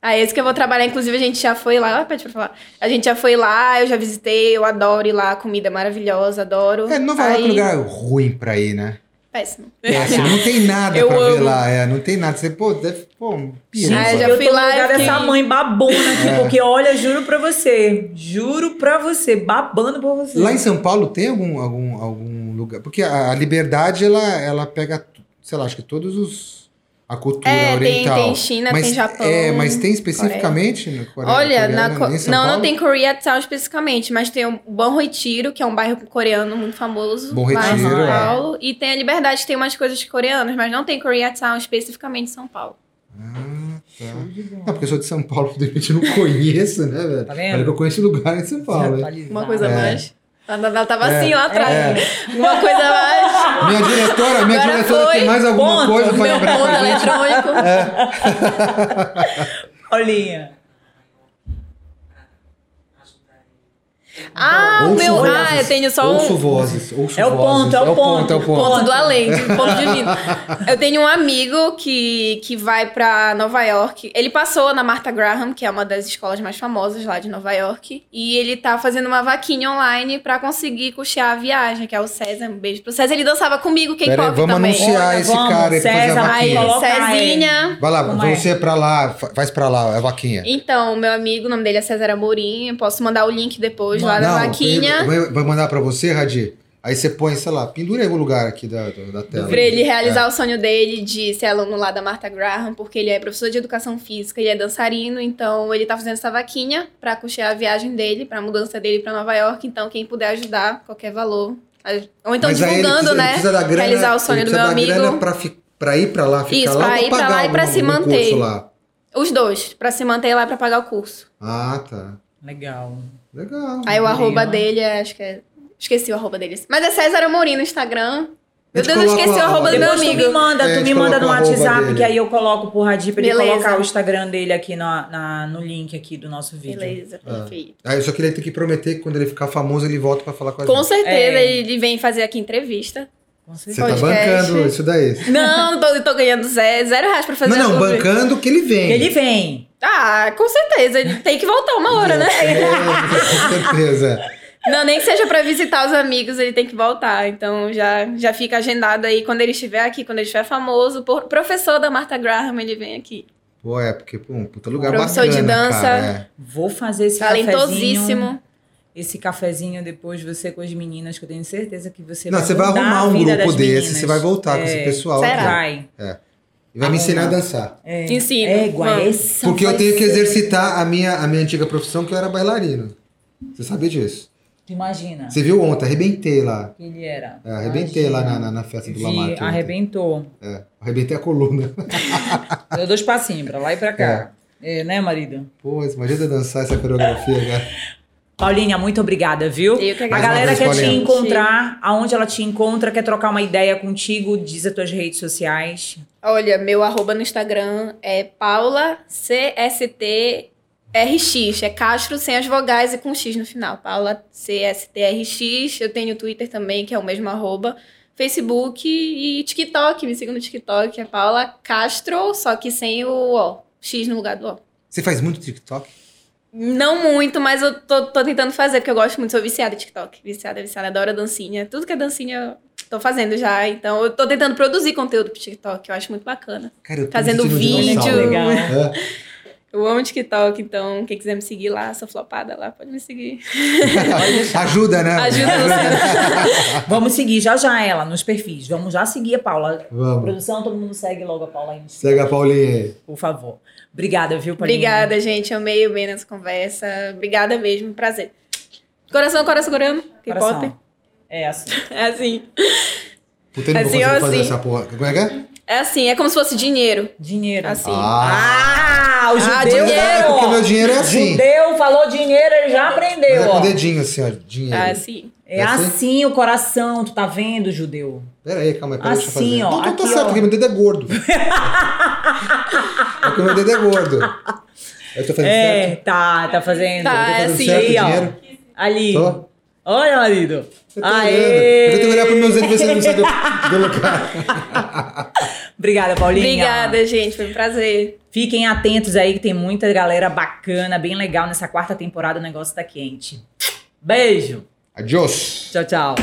S3: Aí esse que eu vou trabalhar, inclusive a gente já foi lá, ah, pede pra falar. A gente já foi lá, eu já visitei, eu adoro ir lá, comida maravilhosa, adoro.
S2: É, Nova York é um lugar ruim pra ir, né?
S3: Péssimo.
S2: É, assim, não *laughs* tem nada
S3: Eu
S2: pra ver
S3: amo.
S2: lá. É, não tem nada. Você, pô, deve, pô, um perigo.
S3: Ah, já
S1: eu
S3: fui
S1: tô
S3: lá
S1: no lugar
S3: fiquei-
S1: dessa mãe babona aqui,
S2: É.
S1: porque olha, juro pra você, juro pra você, babando pra você.
S2: Lá em São Paulo tem algum, algum, algum lugar? Porque a, a liberdade, ela, ela pega, sei lá, acho que todos os. A cultura
S3: É, tem,
S2: oriental.
S3: tem China,
S2: mas,
S3: tem Japão.
S2: É, mas tem especificamente na Coreia?
S3: Olha,
S2: coreana,
S3: na Co-
S2: em São
S3: não,
S2: Paulo?
S3: não tem Koreatown especificamente, mas tem o Bom Retiro, que é um bairro coreano muito famoso
S2: Bom
S3: lá em
S2: Retiro,
S3: São
S2: é.
S3: Paulo. E tem a Liberdade, que tem umas coisas coreanas, mas não tem Koreatown especificamente em São Paulo.
S2: Ah, tá. Não, porque eu sou de São Paulo, *laughs* de repente eu não conheço, né, velho?
S1: Tá vendo?
S2: Olha que eu conheço lugar em São Paulo.
S3: Uma coisa
S2: É.
S3: mais. Ela ela tava
S2: É.
S3: assim lá atrás.
S2: É.
S3: Uma coisa mais.
S2: Minha diretora, minha
S3: Agora
S2: diretora
S3: foi.
S2: tem mais alguma
S1: Ponto.
S2: coisa pra
S3: Meu
S2: lembrar
S3: ponto
S2: pra gente?
S3: eletrônico. Ah, o
S2: Ouço
S3: meu.
S2: vozes,
S3: Ah, eu tenho só
S2: Ouço
S3: um.
S2: vozes, ouço
S1: É o
S2: vozes.
S1: ponto, é o ponto.
S2: é o ponto.
S3: Ponto do além, ponto divino. *laughs* Eu tenho um amigo que, que vai pra Nova York. Ele passou na Martha Graham, que é uma das escolas mais famosas lá de Nova York. E ele tá fazendo uma vaquinha online pra conseguir custear a viagem, que é o César. Um beijo pro César. Ele dançava comigo K-pop
S2: vamos
S3: também.
S2: anunciar
S1: Olha,
S2: esse
S1: vamos,
S2: cara aí pra fazer a
S1: César,
S3: Aí,
S2: vaquinha.
S1: Coloca
S3: Cezinha.
S2: Vai lá,
S1: Como é?
S2: você pra lá, fa- faz pra lá, a vaquinha.
S3: Então, meu amigo, o nome dele é César Amorim. Eu posso mandar o link depois lá
S2: Não,
S3: vaquinha.
S2: Vai, mandar pra você, Radi? Aí você põe, sei lá, pendura em algum lugar aqui da, da tela.
S3: Pra ele
S2: É.
S3: realizar o sonho dele de ser aluno lá da Martha Graham, porque ele é professor de educação física e é dançarino, então ele tá fazendo essa vaquinha pra custear a viagem dele, pra mudança dele pra Nova York. Então, quem puder ajudar, qualquer valor. Ou então
S2: Mas ele
S3: divulgando,
S2: precisa- ele
S3: né?
S2: grana,
S3: realizar o sonho
S2: ele
S3: do meu
S2: da grana
S3: amigo.
S2: Pra, fi- pra ir pra lá, ficar
S3: Isso,
S2: lá
S3: pra ir pra lá e pra se manter. Os dois, pra se manter lá pra pagar o curso.
S2: Ah, tá.
S1: Legal.
S2: Legal.
S3: Aí o
S1: Legal.
S3: arroba dele é, acho que é. Esqueci o arroba dele. Mas é César Amorim no Instagram. Meu Deus, eu esqueci o arroba do meu
S1: Depois tu me
S3: amigo.
S1: manda,
S2: É,
S1: tu me manda no WhatsApp,
S2: dele.
S1: que aí eu coloco pro Radir pra ele
S3: Beleza.
S1: colocar o Instagram dele aqui na, na- no link aqui do nosso vídeo.
S3: Beleza, perfeito.
S2: Ah, eu só queria ter que prometer que quando ele ficar famoso, ele volta pra falar com a
S3: Com
S2: gente.
S3: certeza,
S1: É.
S3: ele vem fazer aqui entrevista.
S2: Você tá bancando isso daí.
S3: Não, tô, tô ganhando zero, zero reais pra fazer
S2: Não, não, bancando que ele vem.
S1: Ele vem.
S3: Ah, com certeza. Ele tem que voltar uma hora, né?
S2: É, com certeza.
S3: Não, nem que seja pra visitar os amigos, ele tem que voltar. Então já, já fica agendado aí quando ele estiver aqui, quando ele estiver famoso. Por- professor da Martha Graham, ele vem aqui.
S2: Pô, é, porque, pô, um puta lugar
S3: Professor de
S2: bacana,
S3: dança.
S2: cara, é.
S1: Vou fazer esse cafezinho. Esse cafezinho depois você com as meninas, que eu tenho certeza que você
S2: Não,
S1: vai
S2: você vai arrumar
S1: a
S2: um grupo desse,
S1: meninas.
S2: você vai voltar com esse
S1: É,
S2: pessoal.
S3: Será?
S1: Vai.
S2: E vai me ensinar a dançar.
S1: É.
S3: Ensina.
S1: É, igual essa
S2: Porque eu tenho que exercitar a minha, a minha antiga profissão, que eu era bailarino. Você sabia disso?
S1: Imagina
S2: Você viu ontem, arrebentei lá.
S1: ele era.
S2: É, arrebentei lá na,
S1: Imagina.
S2: na, na festa do
S1: Vi,
S2: Lamarck. ontem.
S1: arrebentou.
S2: É, arrebentei a coluna. *laughs*
S1: Deu dois passinhos pra lá e pra cá. É, né, marido?
S2: Pô, imagina dançar essa coreografia, cara. *laughs*
S1: Paulinha, muito obrigada, viu?
S3: Eu que
S1: A
S3: agradeço.
S1: galera
S2: Mais uma
S1: quer te encontrar, aonde ela te encontra, quer trocar uma ideia contigo, diz as tuas redes sociais.
S3: Olha, meu arroba no Instagram é Paula CSTRX. É Castro sem as vogais e com X no final. Paula CSTRX. Eu tenho Twitter também, que é o mesmo arroba. Facebook e TikTok. Me sigam no TikTok. É Paula Castro, só que sem o O. X no lugar do O.
S2: Você faz muito TikTok?
S3: Não muito, mas eu tô, tô tentando fazer, porque eu gosto muito, sou viciada em TikTok. Viciada, viciada, adoro dancinha. Tudo que é dancinha eu tô fazendo já. Então eu tô tentando produzir conteúdo pro TikTok, eu acho muito bacana.
S2: Cara, eu tô
S3: Fazendo
S2: um
S3: vídeo.
S1: Legal.
S2: É.
S3: Eu amo TikTok, então quem quiser me seguir lá, sou flopada lá, pode me seguir.
S2: Ajuda, né?
S3: Ajuda você. *laughs*
S1: Vamos seguir já já ela nos perfis. Vamos já seguir a Paula.
S2: Vamos.
S1: Produção, todo mundo segue logo a Paula aí,
S2: Segue a Paulinha
S1: por favor. Obrigada, viu, Paulinha?
S3: Obrigada, gente. Amei bem nessa conversa. Obrigada mesmo, prazer. Coração, coração coreano.
S1: Coração.
S3: K-pop.
S1: É assim. *laughs*
S3: É assim.
S2: Puta, não vou
S3: Assim, ó,
S2: fazer
S3: assim.
S2: essa porra. Como é que é?
S3: É assim, é como se fosse dinheiro.
S1: Dinheiro.
S3: Assim.
S2: Ah,
S1: Ah, o judeu.
S3: Ah, dinheiro.
S2: é porque meu dinheiro é assim.
S1: Judeu falou dinheiro, ele já
S2: Mas
S1: aprendeu,
S2: é com
S1: ó.
S2: o dedinho assim, ó. Dinheiro.
S3: É assim.
S1: É
S2: É assim?
S1: assim o coração, tu tá vendo, judeu?
S2: Pera aí, calma aí, pera, deixa eu
S1: Assim,
S2: fazer.
S1: ó,
S2: Não,
S1: aqui,
S2: certo,
S1: ó.
S2: porque meu dedo é gordo. *laughs* é porque meu dedo é gordo. Eu tô fazendo
S1: É,
S2: certo?
S1: tá, tá fazendo.
S3: Tá,
S2: Eu tô
S3: é
S2: fazendo
S3: assim.
S2: certo,
S1: Aí, ó.
S2: dinheiro?
S1: Ali.
S2: Tô?
S1: Olha, marido.
S2: Eu tô
S1: Aê!
S2: olhando. Eu tenho que olhar pros meus dedos e ver se ele não sai do, do lugar.
S1: Obrigada, Paulinha.
S3: Obrigada, gente. Foi um prazer.
S1: Fiquem atentos aí que tem muita galera bacana, bem legal nessa quarta temporada. O negócio tá quente. Beijo.
S2: Adiós.
S1: Tchau, tchau.